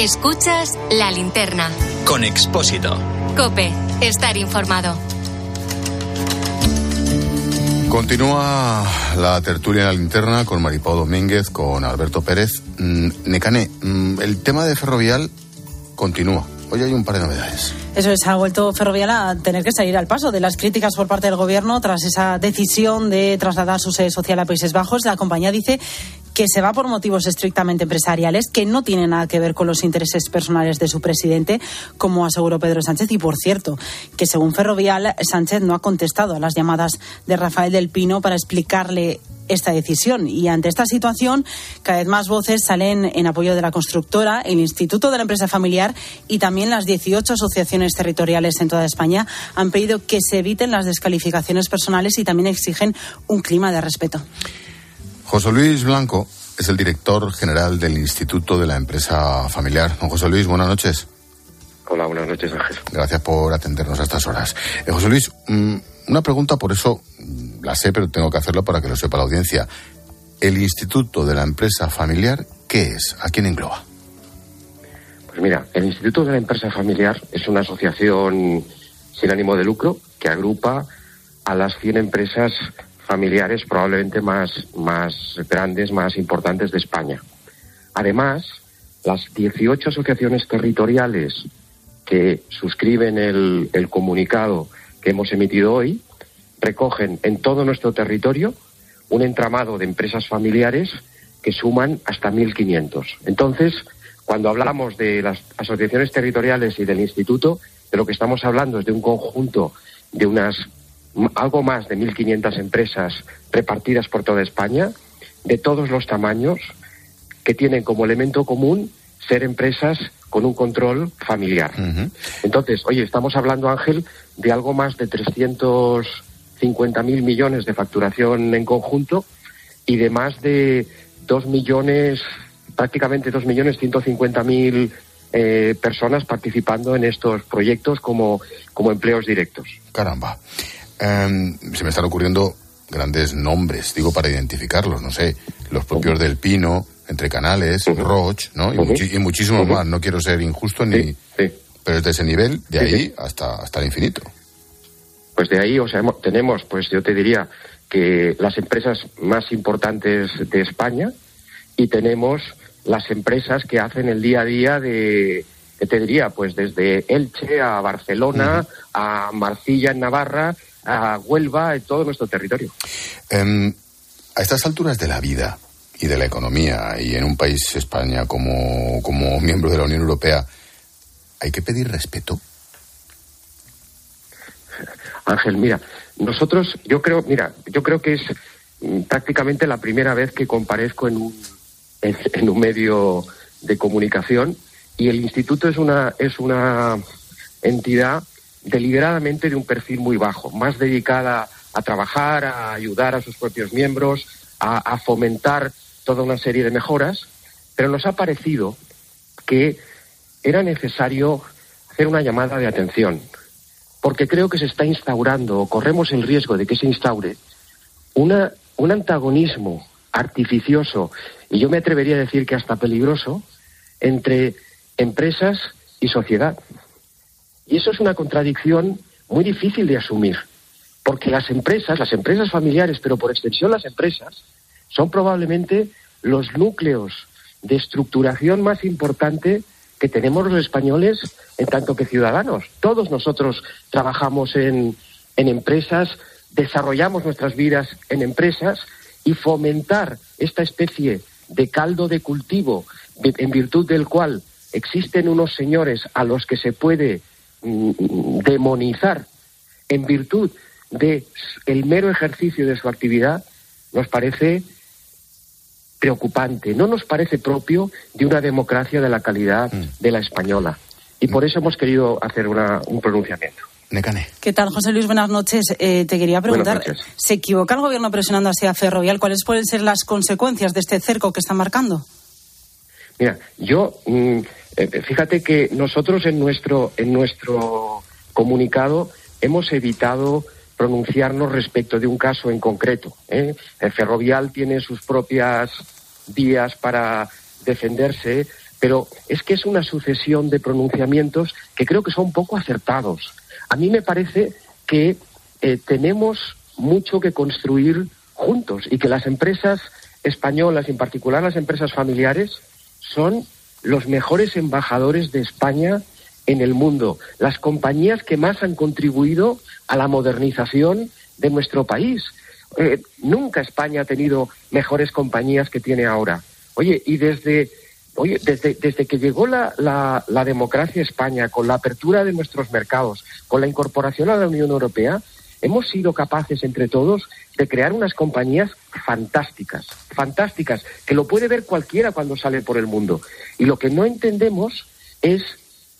Escuchas la linterna. Con Expósito. Cope, estar informado. Continúa la tertulia en la linterna con Maripó Domínguez, con Alberto Pérez. Mm, Necane, mm, el tema de Ferrovial continúa. Hoy hay un par de novedades. Eso es, ha vuelto Ferrovial a tener que salir al paso de las críticas por parte del Gobierno tras esa decisión de trasladar su sede social a Países Bajos. La compañía dice que se va por motivos estrictamente empresariales, que no tiene nada que ver con los intereses personales de su presidente, como aseguró Pedro Sánchez. Y por cierto, que según Ferrovial, Sánchez no ha contestado a las llamadas de Rafael del Pino para explicarle esta decisión. Y ante esta situación, cada vez más voces salen en apoyo de la constructora, el Instituto de la Empresa Familiar y también las 18 asociaciones territoriales en toda España han pedido que se eviten las descalificaciones personales y también exigen un clima de respeto. José Luis Blanco es el director general del Instituto de la Empresa Familiar. Don José Luis, buenas noches. Hola, buenas noches, Ángel. Gracias por atendernos a estas horas. Eh, José Luis, mm, una pregunta, por eso la sé, pero tengo que hacerlo para que lo sepa la audiencia. El Instituto de la Empresa Familiar, ¿qué es? ¿A quién engloba? Pues mira, el Instituto de la Empresa Familiar es una asociación sin ánimo de lucro que agrupa a las 100 empresas familiares probablemente más, más grandes, más importantes de España. Además, las 18 asociaciones territoriales que suscriben el, el comunicado que hemos emitido hoy recogen en todo nuestro territorio un entramado de empresas familiares que suman hasta 1.500. Entonces, cuando hablamos de las asociaciones territoriales y del instituto, de lo que estamos hablando es de un conjunto de unas algo más de 1.500 empresas repartidas por toda España, de todos los tamaños, que tienen como elemento común ser empresas con un control familiar. Entonces, oye, estamos hablando, Ángel, de algo más de 350.000 millones de facturación en conjunto y de más de dos millones, prácticamente dos millones ciento cincuenta mil eh, personas participando en estos proyectos como, como empleos directos. Caramba. Em, se me están ocurriendo grandes nombres, digo, para identificarlos, no sé, los propios del Pino, Entre Canales, Roche, ¿no? Y, muchi- y muchísimos más. No quiero ser injusto ni... Pero es de ese nivel, de Sí, ahí sí. hasta, hasta el infinito. Pues de ahí, o sea, hemos- tenemos, pues yo te diría que las empresas más importantes de España y tenemos las empresas que hacen el día a día de, ¿qué te diría? Pues desde Elche a Barcelona, a Marcilla en Navarra, a Huelva, en todo nuestro territorio. Em, a estas alturas de la vida y de la economía, y en un país, España, como, como miembro de la Unión Europea, ¿hay que pedir respeto? Ángel, mira, nosotros, yo creo, mira, yo creo que es mm, prácticamente la primera vez que comparezco en un, en, en un medio de comunicación y el instituto es una es una entidad deliberadamente de un perfil muy bajo, más dedicada a trabajar, a ayudar a sus propios miembros, a, a fomentar toda una serie de mejoras, pero nos ha parecido que era necesario hacer una llamada de atención, porque creo que se está instaurando, o corremos el riesgo de que se instaure, una, un antagonismo artificioso, y yo me atrevería a decir que hasta peligroso, entre empresas y sociedad. Y eso es una contradicción muy difícil de asumir, porque las empresas, las empresas familiares, pero por extensión las empresas, son probablemente los núcleos de estructuración más importante que tenemos los españoles en tanto que ciudadanos. Todos nosotros trabajamos en, en empresas, desarrollamos nuestras vidas en empresas y fomentar esta especie de caldo de cultivo en virtud del cual existen unos señores a los que se puede demonizar en virtud de el mero ejercicio de su actividad nos parece preocupante, no nos parece propio de una democracia de la calidad de la española. Y por eso hemos querido hacer una- un pronunciamiento. ¿Qué tal, José Luis? Buenas noches. Eh, te quería preguntar. ¿se equivoca el gobierno presionando así a Ferrovial? ¿Cuáles pueden ser las consecuencias de este cerco que está marcando? Mira, yo, mm, fíjate que nosotros en nuestro, en nuestro comunicado hemos evitado pronunciarnos respecto de un caso en concreto. ¿eh? El Ferrovial tiene sus propias vías para defenderse, pero es que es una sucesión de pronunciamientos que creo que son poco acertados. A mí me parece que eh, tenemos mucho que construir juntos y que las empresas españolas, en particular las empresas familiares, son los mejores embajadores de España en el mundo, las compañías que más han contribuido a la modernización de nuestro país. Eh, nunca España ha tenido mejores compañías que tiene ahora. Oye, y desde, oye, desde, desde que llegó la, la, la democracia a España, con la apertura de nuestros mercados, con la incorporación a la Unión Europea, hemos sido capaces entre todos de crear unas compañías fantásticas, fantásticas, que lo puede ver cualquiera cuando sale por el mundo. Y lo que no entendemos es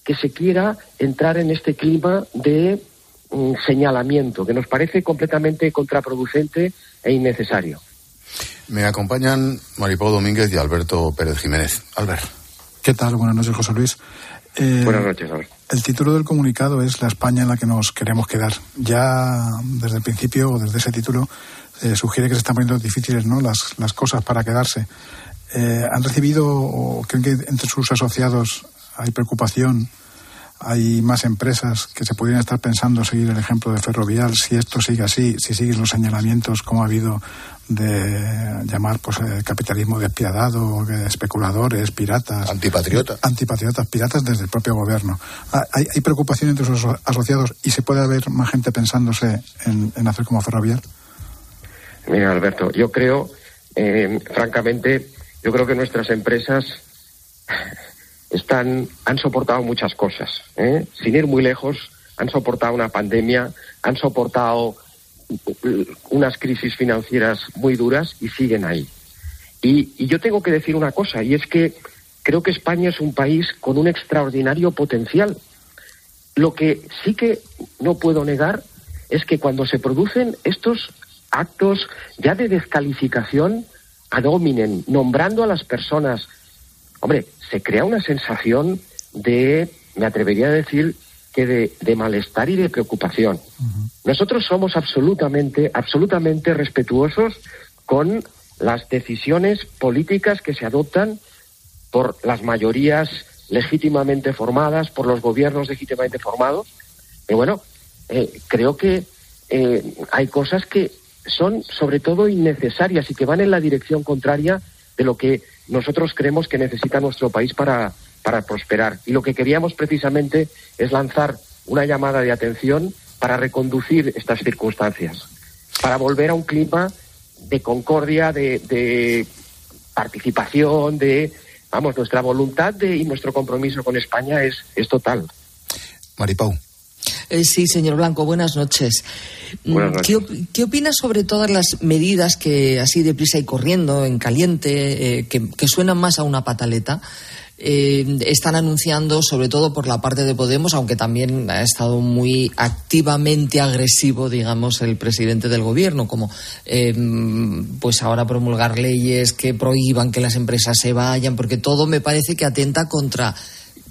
que se quiera entrar en este clima de mm, señalamiento, que nos parece completamente contraproducente e innecesario. Me acompañan Maripó Domínguez y Alberto Pérez Jiménez. Albert. ¿Qué tal? Buenas noches, José Luis. Eh, Buenas noches, Albert. El título del comunicado es La España en la que nos queremos quedar. Ya desde el principio, o desde ese título, eh, sugiere que se están poniendo difíciles ¿no? las, las cosas para quedarse. Eh, ¿Han recibido o creen que entre sus asociados hay preocupación? ¿Hay más empresas que se pudieran estar pensando seguir el ejemplo de Ferrovial? Si esto sigue así, si siguen los señalamientos como ha habido de llamar pues eh, capitalismo despiadado, especuladores, piratas. Antipatriotas. Antipatriotas, piratas desde el propio gobierno. Ah, ¿Hay, hay preocupación entre sus aso- asociados y se puede haber más gente pensándose en, en hacer como Ferrovial? Mira, Alberto, yo creo, eh, francamente, yo creo que nuestras empresas están, han soportado muchas cosas. ¿eh? Sin ir muy lejos, han soportado una pandemia, han soportado unas crisis financieras muy duras y siguen ahí. Y, yo tengo que decir una cosa, y es que creo que España es un país con un extraordinario potencial. Lo que sí que no puedo negar es que cuando se producen estos actos ya de descalificación ad nombrando a las personas, hombre, se crea una sensación de, me atrevería a decir, que de, de malestar y de preocupación. Nosotros somos absolutamente, absolutamente respetuosos con las decisiones políticas que se adoptan por las mayorías legítimamente formadas, por los gobiernos legítimamente formados. Y bueno, eh, creo que eh, hay cosas que son sobre todo innecesarias y que van en la dirección contraria de lo que nosotros creemos que necesita nuestro país para, para prosperar. Y lo que queríamos precisamente es lanzar una llamada de atención para reconducir estas circunstancias, para volver a un clima de concordia, de, participación, de, vamos, nuestra voluntad de, y nuestro compromiso con España es, es total. Maripau. Eh, sí, señor Blanco, buenas noches. Mm, Buenas noches. ¿Qué, op- qué opina sobre todas las medidas que así deprisa y corriendo, en caliente, eh, que, que suenan más a una pataleta? eh, están anunciando, sobre todo por la parte de Podemos, aunque también ha estado muy activamente agresivo, digamos, el presidente del gobierno, como eh, pues ahora promulgar leyes que prohíban que las empresas se vayan, porque todo me parece que atenta contra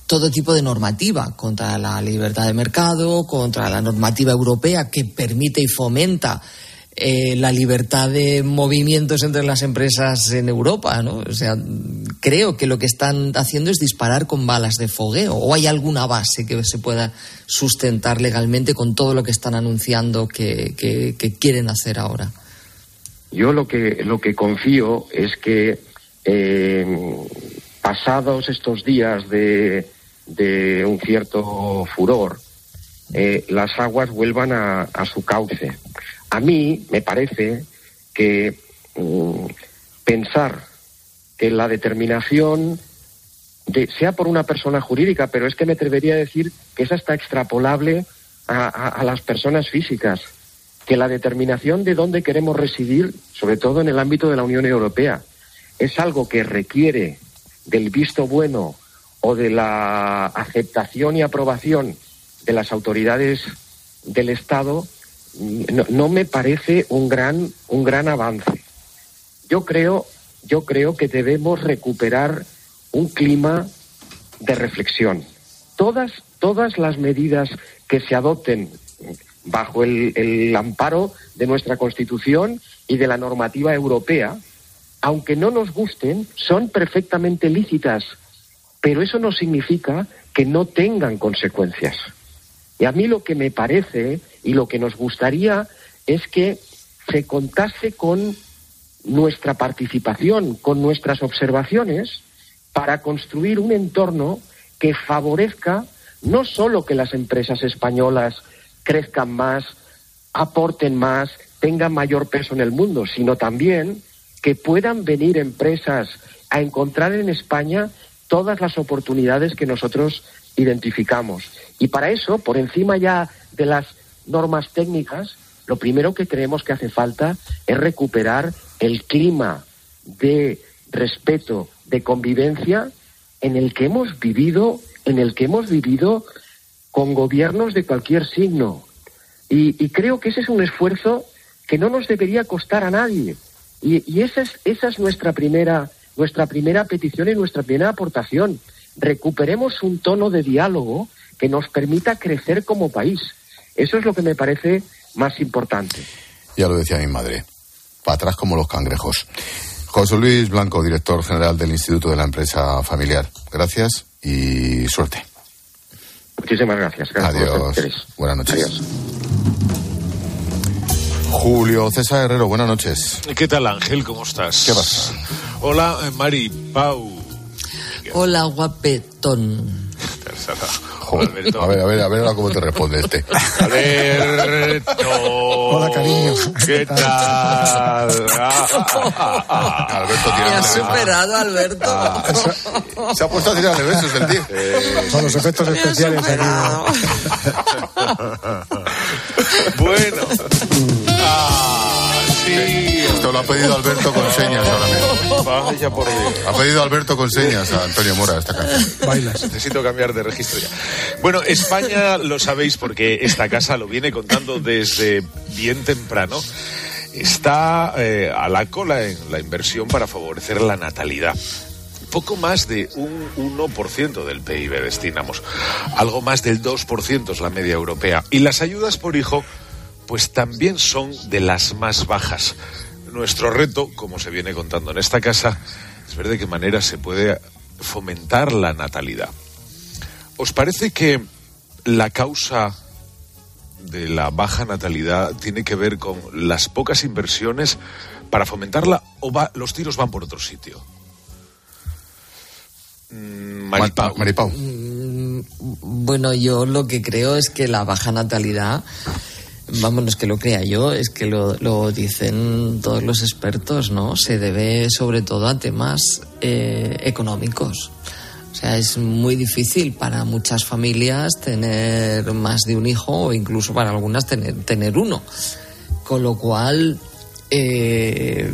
todo tipo de normativa, contra la libertad de mercado, contra la normativa europea que permite y fomenta eh, la libertad de movimientos entre las empresas en Europa, ¿no? O sea, creo que lo que están haciendo es disparar con balas de fogueo. ¿O hay alguna base que se pueda sustentar legalmente con todo lo que están anunciando que, quieren hacer ahora? Yo lo que, lo que confío es que eh, pasados estos días de, de un cierto furor, eh, las aguas vuelvan a, su cauce. A mí me parece que mm, pensar que la determinación de- sea por una persona jurídica, pero es que me atrevería a decir que es hasta extrapolable a las personas físicas, que la determinación de dónde queremos residir, sobre todo en el ámbito de la Unión Europea, es algo que requiere del visto bueno o de la aceptación y aprobación de las autoridades del Estado, no, me parece un gran, un gran avance. Yo creo, yo creo que debemos recuperar un clima de reflexión. Todas, todas las medidas que se adopten bajo el amparo de nuestra Constitución y de la normativa europea, aunque no nos gusten, son perfectamente lícitas, pero eso no significa que no tengan consecuencias. Y a mí lo que me parece y lo que nos gustaría es que se contase con nuestra participación, con nuestras observaciones, para construir un entorno que favorezca no solo que las empresas españolas crezcan más, aporten más, tengan mayor peso en el mundo, sino también que puedan venir empresas a encontrar en España todas las oportunidades que nosotros identificamos. Y para eso, por encima ya de las normas técnicas, lo primero que creemos que hace falta es recuperar el clima de respeto, de convivencia en el que hemos vivido, en el que hemos vivido con gobiernos de cualquier signo. Y, creo que ese es un esfuerzo que no nos debería costar a nadie. Y, y esa, es, esa es nuestra primera, nuestra primera petición y nuestra primera aportación. Recuperemos un tono de diálogo que nos permita crecer como país. Eso es lo que me parece más importante. Ya lo decía mi madre. Para atrás como los cangrejos. José Luis Blanco, director general del Instituto de la Empresa Familiar. Gracias y suerte. Muchísimas gracias. Adiós. Buenas noches. Julio César Herrero, buenas noches. ¿Qué tal, Ángel? ¿Cómo estás? ¿Qué pasa? Hola, eh, Mari Pau. Hola, guapetón. Joder, a ver, a ver, a ver ahora cómo te responde este. Alberto. Hola, cariño. ¿Qué tal? *laughs* Alberto Me ha superado, Alberto. Ah, Se ha puesto a tirarle besos el tío. Con los efectos especiales aquí. *laughs* bueno. *laughs* Ah, sí. Lo ha pedido Alberto con señas ahora mismo. Vaya por Dios. Ha pedido Alberto con señas a Antonio Mora esta canción. Bailas. Necesito cambiar de registro ya. Bueno, España lo sabéis porque esta casa lo viene contando desde bien temprano. está eh, a la cola en la inversión para favorecer la natalidad. Poco más de un 1% del PIB destinamos. Algo más del 2% es la media europea. Y las ayudas por hijo, pues también son de las más bajas. Nuestro reto, como se viene contando en esta casa, es ver de qué manera se puede fomentar la natalidad. ¿Os parece que la causa de la baja natalidad tiene que ver con las pocas inversiones para fomentarla o va, los tiros van por otro sitio? Mm, Maripau. Maripau. Mm, Bueno, yo lo que creo es que la baja natalidad, vámonos que lo crea yo, es que lo, lo dicen todos los expertos, ¿no? Se debe sobre todo a temas eh, económicos. O sea, es muy difícil para muchas familias tener más de un hijo o incluso para algunas tener, tener uno. Con lo cual, eh,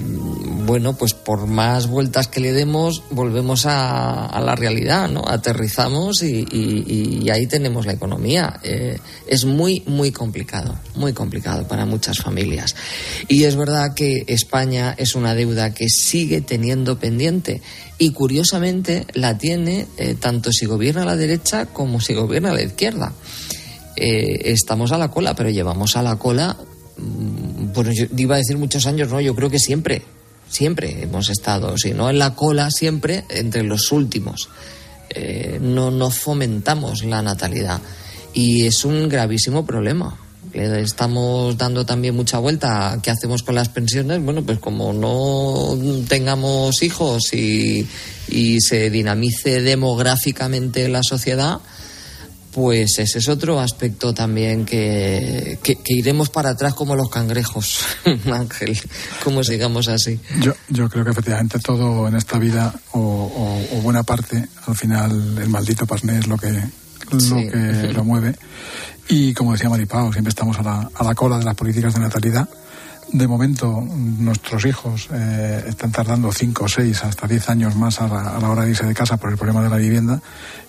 bueno, pues por más vueltas que le demos, volvemos a, la realidad, ¿no? Aterrizamos y ahí tenemos la economía. Eh, es muy, muy complicado, muy complicado para muchas familias. Y es verdad que España es una deuda que sigue teniendo pendiente y curiosamente la tiene eh, tanto si gobierna la derecha como si gobierna la izquierda. Eh, estamos a la cola, pero llevamos a la cola mm, bueno, yo iba a decir muchos años, no, yo creo que siempre, siempre hemos estado, si no en la cola, siempre entre los últimos. Eh, no, no fomentamos la natalidad y es un gravísimo problema. Le estamos dando también mucha vuelta a qué hacemos con las pensiones. Bueno, pues como no tengamos hijos y, y se dinamice demográficamente la sociedad, pues ese es otro aspecto también que, que, que iremos para atrás como los cangrejos, *laughs* Ángel, como sigamos así. Yo, yo creo que efectivamente todo en esta vida, o, o- o buena parte, al final el maldito pasné es lo que, lo, Sí. que lo mueve. Y como decía Maripao, siempre estamos a la, a la cola de las políticas de natalidad. De momento, nuestros hijos eh, están tardando 5, 6, hasta 10 años más a la, a la hora de irse de casa por el problema de la vivienda.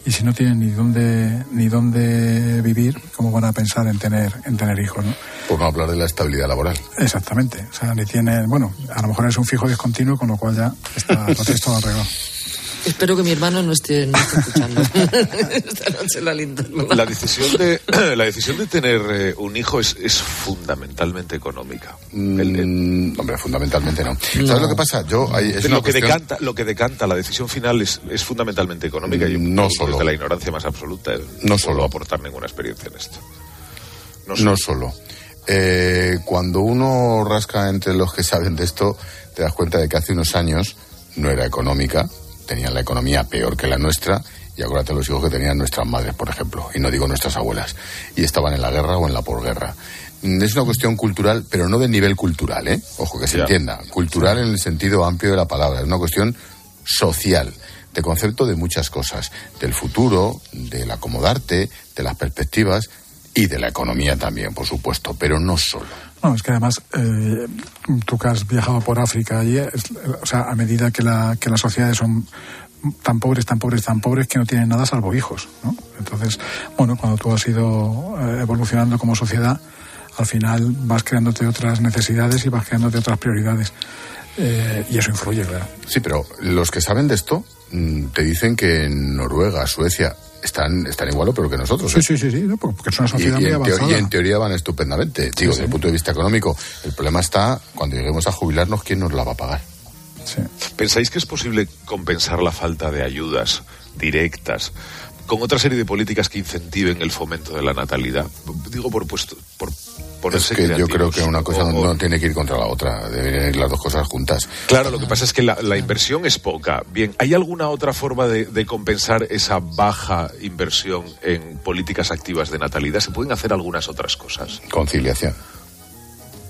Y si no tienen ni dónde, ni dónde vivir, ¿cómo van a pensar en tener, en tener hijos? ¿no? Por no hablar de la estabilidad laboral. Exactamente. O sea, ni tienen, bueno, a lo mejor es un fijo discontinuo, con lo cual ya está, lo tienes todo arreglado. *laughs* Espero que mi hermano no esté, no esté escuchando *laughs* esta noche la linterna. La decisión de, *clears throat* la decisión de tener eh, un hijo es, es fundamentalmente económica. Mm, hombre, fundamentalmente no. ¿Sabes lo que pasa? Yo, hay- es lo, que cuestión- decanta, lo que decanta la decisión final es, es fundamentalmente económica. Yo No no solo. Desde la ignorancia más absoluta. eh, No solo. aportar ninguna experiencia en esto. No solo. Eh, cuando uno rasca entre los que saben de esto, te das cuenta de que hace unos años no era económica, tenían la economía peor que la nuestra, y acuérdate los hijos que tenían nuestras madres, por ejemplo, y no digo nuestras abuelas, y estaban en la guerra o en la posguerra. Mm, Es una cuestión cultural, pero no de nivel cultural, ¿eh? Ojo, que se Ya. entienda. Cultural en el sentido amplio de la palabra. Es una cuestión social, de concepto de muchas cosas. Del futuro, del acomodarte, de las perspectivas y de la economía también, por supuesto, pero no solo. No, es que además, eh, tú que has viajado por África allí, es- o sea, a medida que, la, que las sociedades son tan pobres, tan pobres, tan pobres que no tienen nada salvo hijos, ¿no? Entonces, bueno, cuando tú has ido eh, evolucionando como sociedad, al final vas creándote otras necesidades y vas creándote otras prioridades. Eh, y eso influye, claro. Sí, pero los que saben de esto mm, te dicen que en Noruega, Suecia, están, están igual o peor que nosotros. Sí, ¿eh? sí, sí, sí, ¿no? porque es una Y, sociedad y muy en teo- avanzada. y en teoría van estupendamente, digo, Sí, desde el sí. punto de vista económico. El problema está cuando lleguemos a jubilarnos, ¿quién nos la va a pagar? ¿Pensáis que es posible compensar la falta de ayudas directas con otra serie de políticas que incentiven el fomento de la natalidad? Digo por puesto, por Es que yo creo que una cosa O- no tiene que ir contra la otra, deberían ir las dos cosas juntas. Claro, lo que pasa es que la, la inversión es poca. Bien, ¿hay alguna otra forma de, de compensar esa baja inversión en políticas activas de natalidad? ¿Se pueden hacer algunas otras cosas? Conciliación,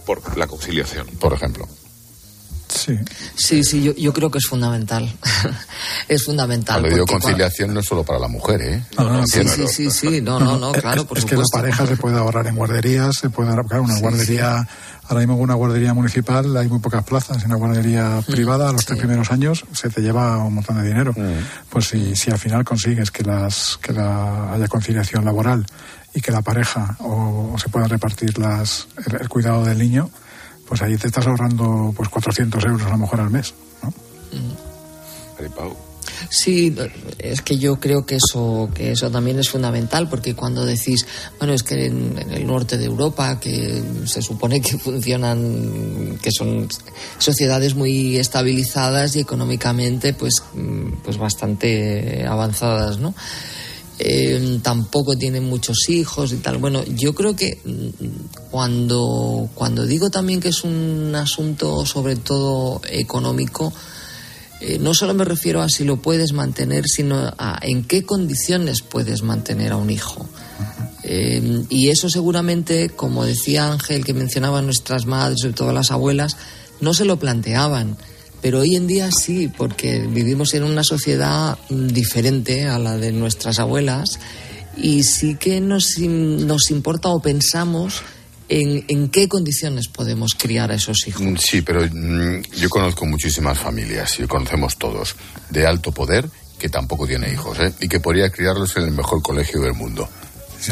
Por la conciliación. por ejemplo. Sí. Sí, sí, yo, yo creo que es fundamental. *laughs* es fundamental. Cuando digo conciliación no es solo para la mujer, ¿eh? No, no, no, Sí, sí, sí, sí, no, no, claro, es, por es que la supuesto. pareja se puede ahorrar en guarderías, se puede ahorrar, claro, una Sí, guardería, ahora mismo una guardería municipal hay muy pocas plazas, en una guardería Mm, privada a los tres primeros años se te lleva un montón de dinero. Mm. Pues si, si al final consigues que las que la, haya conciliación laboral y que la pareja o, o se pueda repartir las, el, el cuidado del niño, pues ahí te estás ahorrando pues 400 euros a lo mejor al mes. ¿no? Sí, es que yo creo que eso, que eso también es fundamental, porque cuando decís, bueno, es que en, en, el norte de Europa, que se supone que funcionan, que son sociedades muy estabilizadas y económicamente, pues, pues bastante avanzadas, ¿no? Eh, tampoco tienen muchos hijos y tal. Bueno, yo creo que cuando, cuando digo también que es un asunto sobre todo económico, eh, no solo me refiero a si lo puedes mantener, sino a en qué condiciones puedes mantener a un hijo. Eh, y eso seguramente, como decía Ángel, que mencionaba nuestras madres, sobre todo las abuelas, no se lo planteaban. Pero hoy en día sí, porque vivimos en una sociedad diferente a la de nuestras abuelas y sí que nos, nos importa o pensamos en, en, qué condiciones podemos criar a esos hijos. Sí, pero mm, yo conozco muchísimas familias, y conocemos todos, de alto poder que tampoco tiene hijos, ¿eh? y que podría criarlos en el mejor colegio del mundo.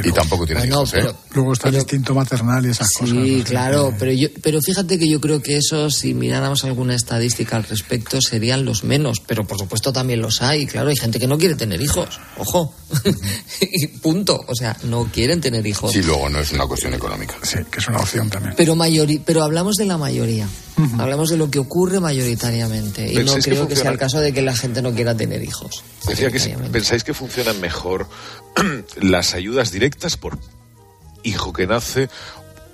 Y tampoco tiene bueno, hijos, pero, ¿eh? Luego está el instinto maternal y esas sí, cosas. Sí, claro, pero, yo, pero fíjate que yo creo que eso, si miráramos alguna estadística al respecto, serían los menos. Pero por supuesto también los hay. Claro, hay gente que no quiere tener hijos. Ojo. *laughs* y punto. O sea, no quieren tener hijos. Sí, luego no es una cuestión económica. Sí, que es una opción también. Pero, mayori pero hablamos de la mayoría. Uh -huh. Hablamos de lo que ocurre mayoritariamente. Y no creo que, que, sea el caso de que la gente no quiera tener hijos. Decía que pensáis que funcionan mejor *clears throat* las ayudas directas por hijo que nace,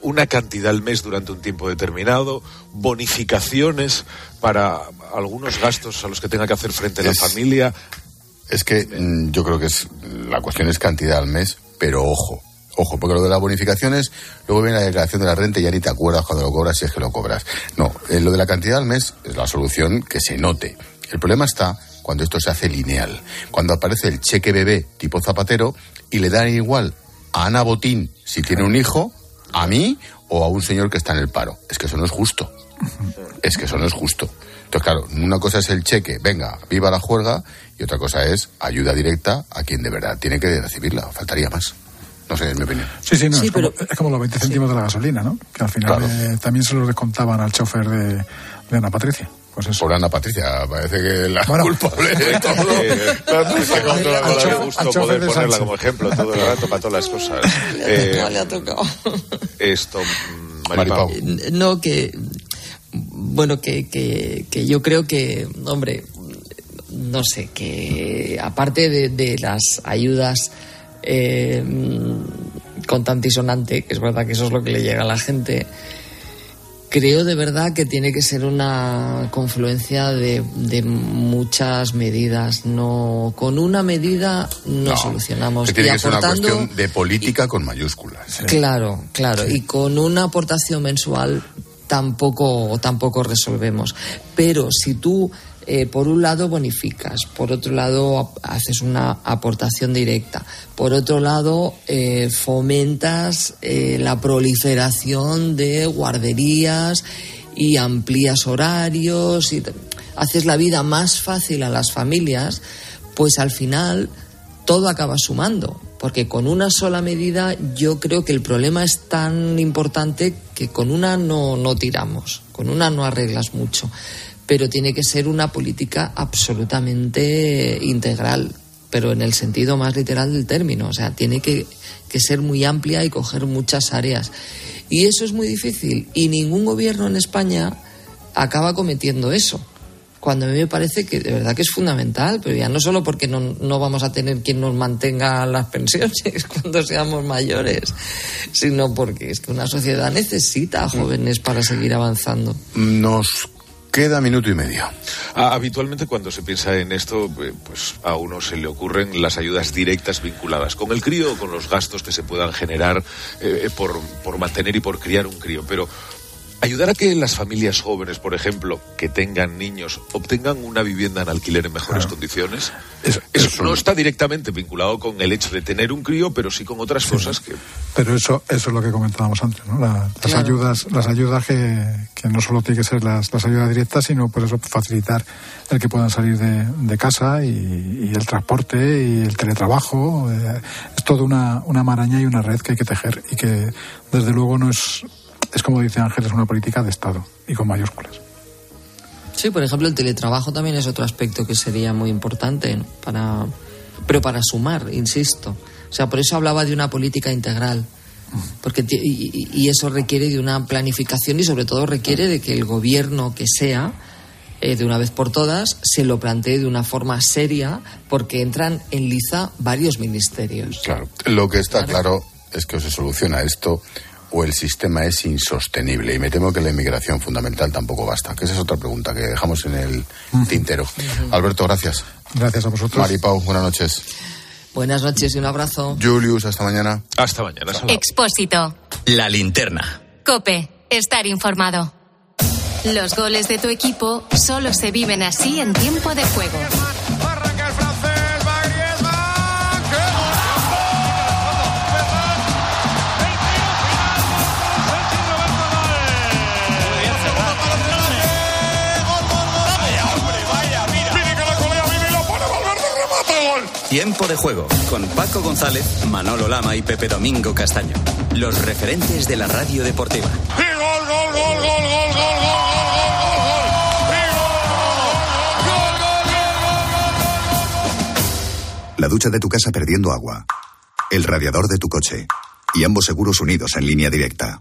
una cantidad al mes durante un tiempo determinado, bonificaciones para algunos gastos a los que tenga que hacer frente la familia. Es que mm, yo creo que es la cuestión es cantidad al mes, pero ojo, ojo, porque lo de las bonificaciones, luego viene la declaración de la renta y ya ni te acuerdas cuando lo cobras si es que lo cobras. No, eh, lo de la cantidad al mes es la solución que se note. El problema está cuando esto se hace lineal, cuando aparece el cheque bebé tipo zapatero y le dan igual a Ana Botín si tiene un hijo, a mí o a un señor que está en el paro. Es que eso no es justo. Es que eso no es justo. Entonces, claro, una cosa es el cheque, venga, viva la juerga, y otra cosa es ayuda directa a quien de verdad tiene que recibirla. Faltaría más. No sé, es mi opinión. Sí, sí, no, sí, es, pero... como, es, como, los 20 céntimos sí. de la gasolina, ¿no? Que al final claro. eh, también se los descontaban al chofer de, de Ana Patricia. Pues eso. Por Ana Patricia, parece que la bueno, culpable de *laughs* todo. Está controlando la gusto poder ponerla como ejemplo todo el rato para todas las cosas. Eh, *laughs* le ha tocado. Esto, Maripau. No, que. Bueno, que, que, que yo creo que, hombre, no sé, que aparte de, de las ayudas eh, con tantisonante, que es verdad que eso es lo que le llega a la gente, creo de verdad que tiene que ser una confluencia de, de muchas medidas. No, con una medida no, No, solucionamos. Que tiene Y que ser una aportando- cuestión de política con mayúsculas. Claro, claro. Y con una aportación mensual tampoco, tampoco resolvemos. Pero si tú, eh, por un lado, bonificas, por otro lado, haces una aportación directa, por otro lado, eh, fomentas eh, la proliferación de guarderías y amplías horarios y haces la vida más fácil a las familias, pues al final todo acaba sumando, porque con una sola medida yo creo que el problema es tan importante que con una no, no tiramos, con una no arreglas mucho, pero tiene que ser una política absolutamente integral, pero en el sentido más literal del término, o sea, tiene que, que ser muy amplia y coger muchas áreas. Y eso es muy difícil, y ningún gobierno en España acaba cometiendo eso cuando a mí me parece que de verdad que es fundamental, pero ya no solo porque no, no vamos a tener quien nos mantenga las pensiones *laughs* cuando seamos mayores, sino porque es que una sociedad necesita a jóvenes para seguir avanzando. Nos queda minuto y medio. Ah, Habitualmente cuando se piensa en esto, eh, pues a uno se le ocurren las ayudas directas vinculadas con el crío o con los gastos que se puedan generar eh, por, por mantener y por criar un crío. Pero ayudar a que las familias jóvenes, por ejemplo, que tengan niños, obtengan una vivienda en alquiler en mejores condiciones, eso, no está directamente vinculado con el hecho de tener un crío, pero sí con otras cosas que Pero eso, eso es lo que comentábamos antes, ¿no? La- las Claro. ayudas, las ayudas que, que no solo tienen que ser las, las ayudas directas, sino por eso facilitar el que puedan salir de, de casa y, y el transporte y el teletrabajo. eh, es toda una, una maraña y una red que hay que tejer y que desde luego no es es como dice Ángeles, una política de Estado y con mayúsculas. Sí, por ejemplo, el teletrabajo también es otro aspecto que sería muy importante para, pero para sumar, insisto. O sea, por eso hablaba de una política integral. Porque y, eso requiere de una planificación y sobre todo requiere de que el gobierno que sea eh, de una vez por todas se lo plantee de una forma seria porque entran en liza varios ministerios. Claro, lo que está claro, es que o se soluciona esto o el sistema es insostenible. Y me temo que la inmigración fundamental tampoco basta. Que esa es otra pregunta que dejamos en el tintero. Alberto, gracias. Gracias a vosotros. Maripau, buenas noches. Buenas noches y un abrazo. Julius, hasta mañana. Hasta mañana. Expósito. La linterna. Cope, estar informado. Los goles de tu equipo solo se viven así en tiempo de juego. Tiempo de juego con Paco González, Manolo Lama y Pepe Domingo Castaño. Los referentes de la radio deportiva. La ducha de tu casa perdiendo agua. El radiador de tu coche. Y ambos seguros unidos en línea directa.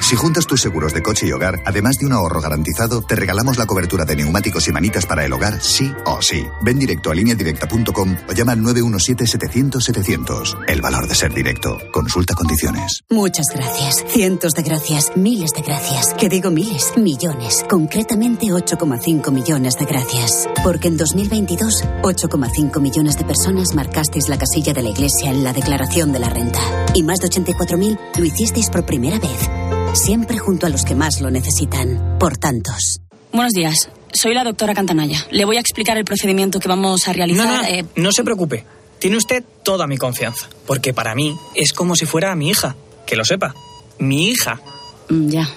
Si juntas tus seguros de coche y hogar, además de un ahorro garantizado, te regalamos la cobertura de neumáticos y manitas para el hogar, sí o sí. Ven directo a lineadirecta.com o llama al 917-700-700. El valor de ser directo. Consulta condiciones. Muchas gracias. Cientos de gracias. Miles de gracias. Que digo miles. Millones. Concretamente 8,5 millones de gracias. Porque en 2022, 8,5 millones de personas marcasteis la casilla de la Iglesia en la declaración de la renta. Y más de 84.000 lo hicisteis por primera vez siempre junto a los que más lo necesitan, por tantos. Buenos días, soy la doctora Cantanaya. Le voy a explicar el procedimiento que vamos a realizar. No, no, eh, no se preocupe. Tiene usted toda mi confianza, porque para mí es como si fuera mi hija. Que lo sepa. Mi hija. Mm, ya.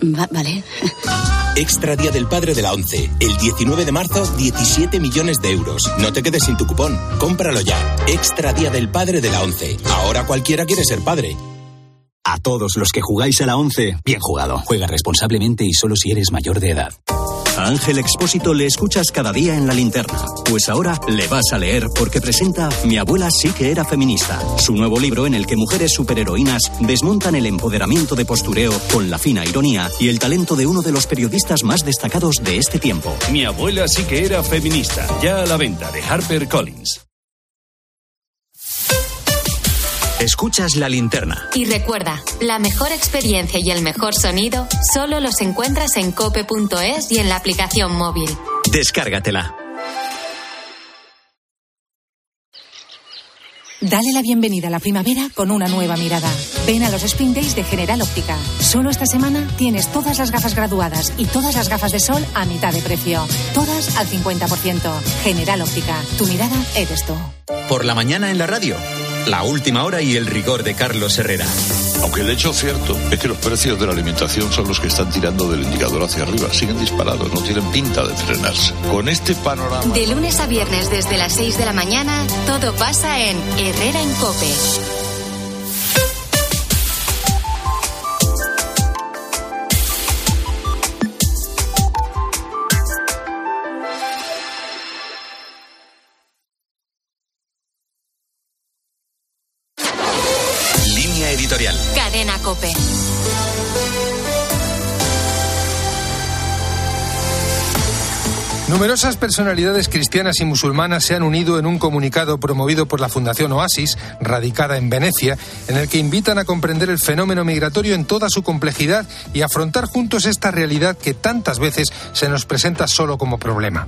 vale. Extra Día del Padre de la ONCE. El 19 de marzo, 17 millones de euros. No te quedes sin tu cupón. Cómpralo ya. Extra Día del Padre de la ONCE. Ahora cualquiera quiere ser padre. A todos los que jugáis a la 11, bien jugado. Juega responsablemente y solo si eres mayor de edad. A Ángel Expósito le escuchas cada día en la linterna. Pues ahora le vas a leer porque presenta Mi abuela sí que era feminista. Su nuevo libro en el que mujeres superheroínas desmontan el empoderamiento de postureo con la fina ironía y el talento de uno de los periodistas más destacados de este tiempo. Mi abuela sí que era feminista. Ya a la venta de Harper Collins. Escuchas la linterna. Y recuerda, la mejor experiencia y el mejor sonido solo los encuentras en cope.es y en la aplicación móvil. Descárgatela. Dale la bienvenida a la primavera con una nueva mirada. Ven a los Spring Days de General Óptica. Solo esta semana tienes todas las gafas graduadas y todas las gafas de sol a mitad de precio. Todas al 50%. General Óptica. Tu mirada eres tú. Por la mañana en la radio la última hora y el rigor de Carlos Herrera. Aunque el hecho cierto es que los precios de la alimentación son los que están tirando del indicador hacia arriba. Siguen disparados, no tienen pinta de frenarse. Con este panorama. De lunes a viernes desde las 6 de la mañana, todo pasa en Herrera en Cope. Numerosas personalidades cristianas y musulmanas se han unido en un comunicado promovido por la Fundación Oasis, radicada en Venecia, en el que invitan a comprender el fenómeno migratorio en toda su complejidad y afrontar juntos esta realidad que tantas veces se nos presenta solo como problema.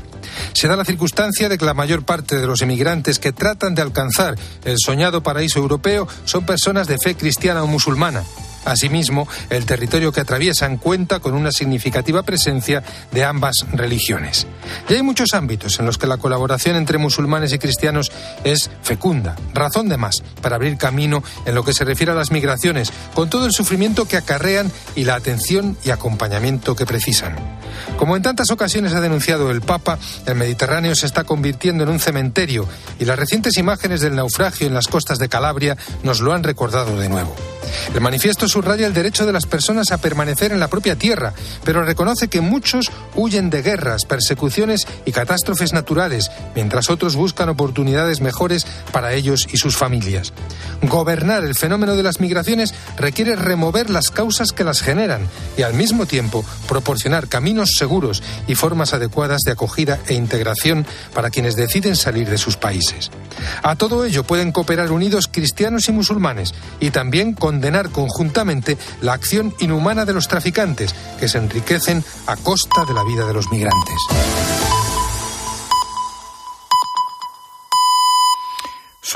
Se da la circunstancia de que la mayor parte de los emigrantes que tratan de alcanzar el soñado paraíso europeo son personas de fe cristiana o musulmana. Asimismo, el territorio que atraviesan cuenta con una significativa presencia de ambas religiones. Y hay muchos ámbitos en los que la colaboración entre musulmanes y cristianos es fecunda, razón de más para abrir camino en lo que se refiere a las migraciones, con todo el sufrimiento que acarrean y la atención y acompañamiento que precisan. Como en tantas ocasiones ha denunciado el Papa, el Mediterráneo se está convirtiendo en un cementerio y las recientes imágenes del naufragio en las costas de Calabria nos lo han recordado de nuevo. El manifiesto subraya el derecho de las personas a permanecer en la propia tierra, pero reconoce que muchos huyen de guerras, persecuciones y catástrofes naturales, mientras otros buscan oportunidades mejores para ellos y sus familias. Gobernar el fenómeno de las migraciones requiere remover las causas que las generan y al mismo tiempo proporcionar caminos seguros y formas adecuadas de acogida e integración para quienes deciden salir de sus países. A todo ello pueden cooperar unidos cristianos y musulmanes y también condenar conjuntamente la acción inhumana de los traficantes que se enriquecen a costa de la vida de los migrantes.